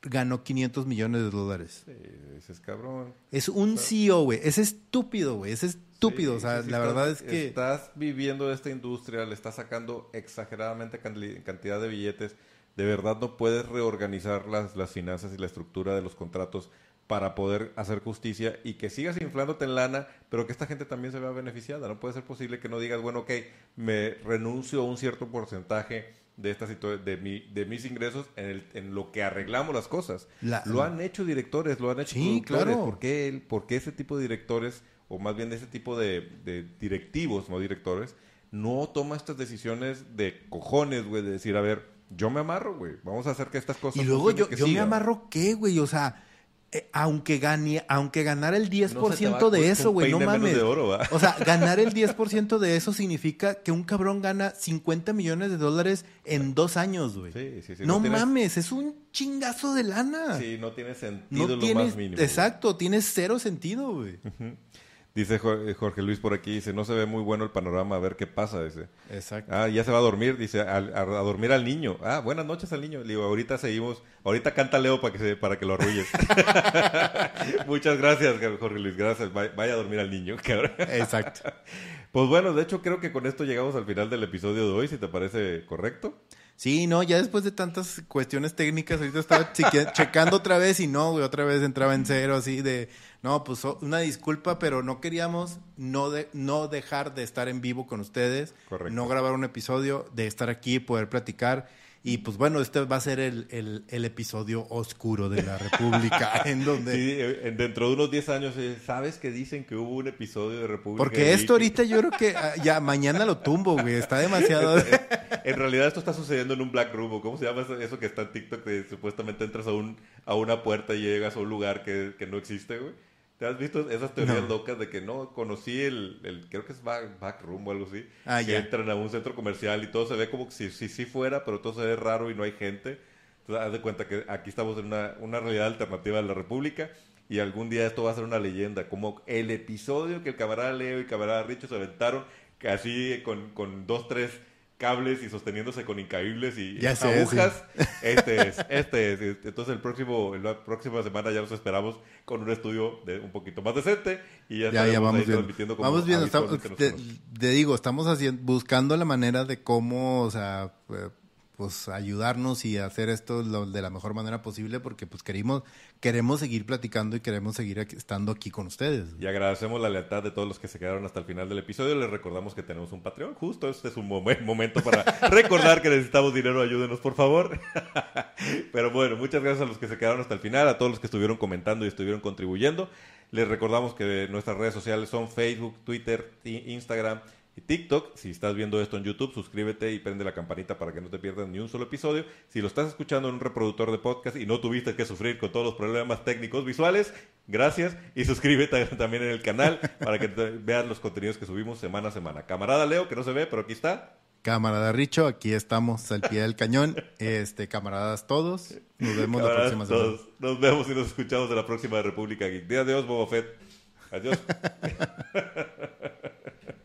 Speaker 2: ganó 500 millones de dólares.
Speaker 1: Sí, ese es cabrón.
Speaker 2: Es un CEO, güey. Es estúpido, güey. Es estúpido. o sea, la verdad es que...
Speaker 1: Estás viviendo esta industria, le estás sacando exageradamente cantidad de billetes. De verdad no puedes reorganizar las, las finanzas y la estructura de los contratos para poder hacer justicia y que sigas inflándote en lana, pero que esta gente también se vea beneficiada. No puede ser posible que no digas, bueno, ok, me renuncio a un cierto porcentaje de esta de, mi, de mis ingresos en, el, en lo que arreglamos las cosas. lo han hecho directores, lo han hecho
Speaker 2: sí, Claro.
Speaker 1: ¿Por qué, ¿Por qué ese tipo de directores, o más bien de ese tipo de, directivos, no directores, no toma estas decisiones de cojones, güey, de decir, a ver, yo me amarro, güey, vamos a hacer que estas cosas...
Speaker 2: Y luego yo, yo me amarro, ¿qué, güey? O sea eh, aunque gane, aunque ganara el 10% de eso, güey, no mames. o sea, ganar el 10% de eso significa que un cabrón gana 50 millones de dólares en dos años, güey. Sí, sí, sí. No, mames, es un chingazo de lana.
Speaker 1: Sí, no tiene sentido lo más mínimo.
Speaker 2: Exacto, tiene cero sentido, güey.
Speaker 1: Dice eh, Jorge Luis por aquí, dice, no se ve muy bueno el panorama, a ver qué pasa, dice.
Speaker 2: Exacto.
Speaker 1: Ah, ya se va a dormir, dice, a, dormir al niño. Ah, buenas noches al niño. Le digo, ahorita seguimos, ahorita canta Leo para que, se, para que lo arrulles. Muchas gracias, Jorge Luis, gracias. Vaya a dormir al niño,
Speaker 2: Exacto.
Speaker 1: pues bueno, de hecho creo que con esto llegamos al final del episodio de hoy, si te parece correcto.
Speaker 2: Sí, no, ya después de tantas cuestiones técnicas, ahorita estaba checando otra vez y no, güey, otra vez entraba en cero, así de, no, pues una disculpa, pero no queríamos no, de, no dejar de estar en vivo con ustedes, Correcto. no grabar un episodio, de estar aquí, poder platicar. Y pues bueno, este va a ser el, el, episodio oscuro de la República, en donde...
Speaker 1: Sí, eh, dentro de unos 10 años, eh, ¿sabes que dicen que hubo un episodio de República?
Speaker 2: Porque esto ahorita yo creo que ah, ya mañana lo tumbo, güey, está demasiado...
Speaker 1: en realidad esto está sucediendo en un black room, ¿cómo se llama eso, que está en TikTok? Que supuestamente entras a, un, a una puerta y llegas a un lugar que, que no existe, güey. ¿Te has visto esas teorías locas de que no conocí el, el creo que es back, backroom o algo así? Ah, que entran a un centro comercial y todo se ve como si sí si, fuera, pero todo se ve raro y no hay gente. Entonces, haz de cuenta que aquí estamos en una, una realidad alternativa de la República y algún día esto va a ser una leyenda, como el episodio que el camarada Leo y el camarada Richo se aventaron casi con, con dos, tres cables y sosteniéndose con incaíbles y agujas. Este es, este es. Entonces el próximo, la próxima semana ya nos esperamos con un estudio de un poquito más decente y ya, ya,
Speaker 2: vamos transmitiendo como vamos viendo, estamos, te, digo, estamos haciendo, buscando la manera de cómo, o sea, eh, pues ayudarnos y hacer esto de la mejor manera posible porque pues queremos, queremos seguir platicando y queremos seguir estando aquí con ustedes.
Speaker 1: Y agradecemos la lealtad de todos los que se quedaron hasta el final del episodio. Les recordamos que tenemos un Patreon. Justo este es un momento para recordar que necesitamos dinero. Ayúdenos, por favor. Pero bueno, muchas gracias a los que se quedaron hasta el final, a todos los que estuvieron comentando y estuvieron contribuyendo. Les recordamos que nuestras redes sociales son Facebook, Twitter, Instagram y TikTok. Si estás viendo esto en YouTube, suscríbete y prende la campanita para que no te pierdas ni un solo episodio. Si lo estás escuchando en un reproductor de podcast y no tuviste que sufrir con todos los problemas técnicos visuales, gracias y suscríbete también en el canal para que veas los contenidos que subimos semana a semana. Camarada Leo, que no se ve, pero aquí está.
Speaker 2: Camarada Richo, aquí estamos al pie del cañón. Este, camaradas todos. Nos vemos la próxima semana.
Speaker 1: Nos vemos y nos escuchamos en la próxima República Geek. Día de Dios, Boba Fett. Adiós.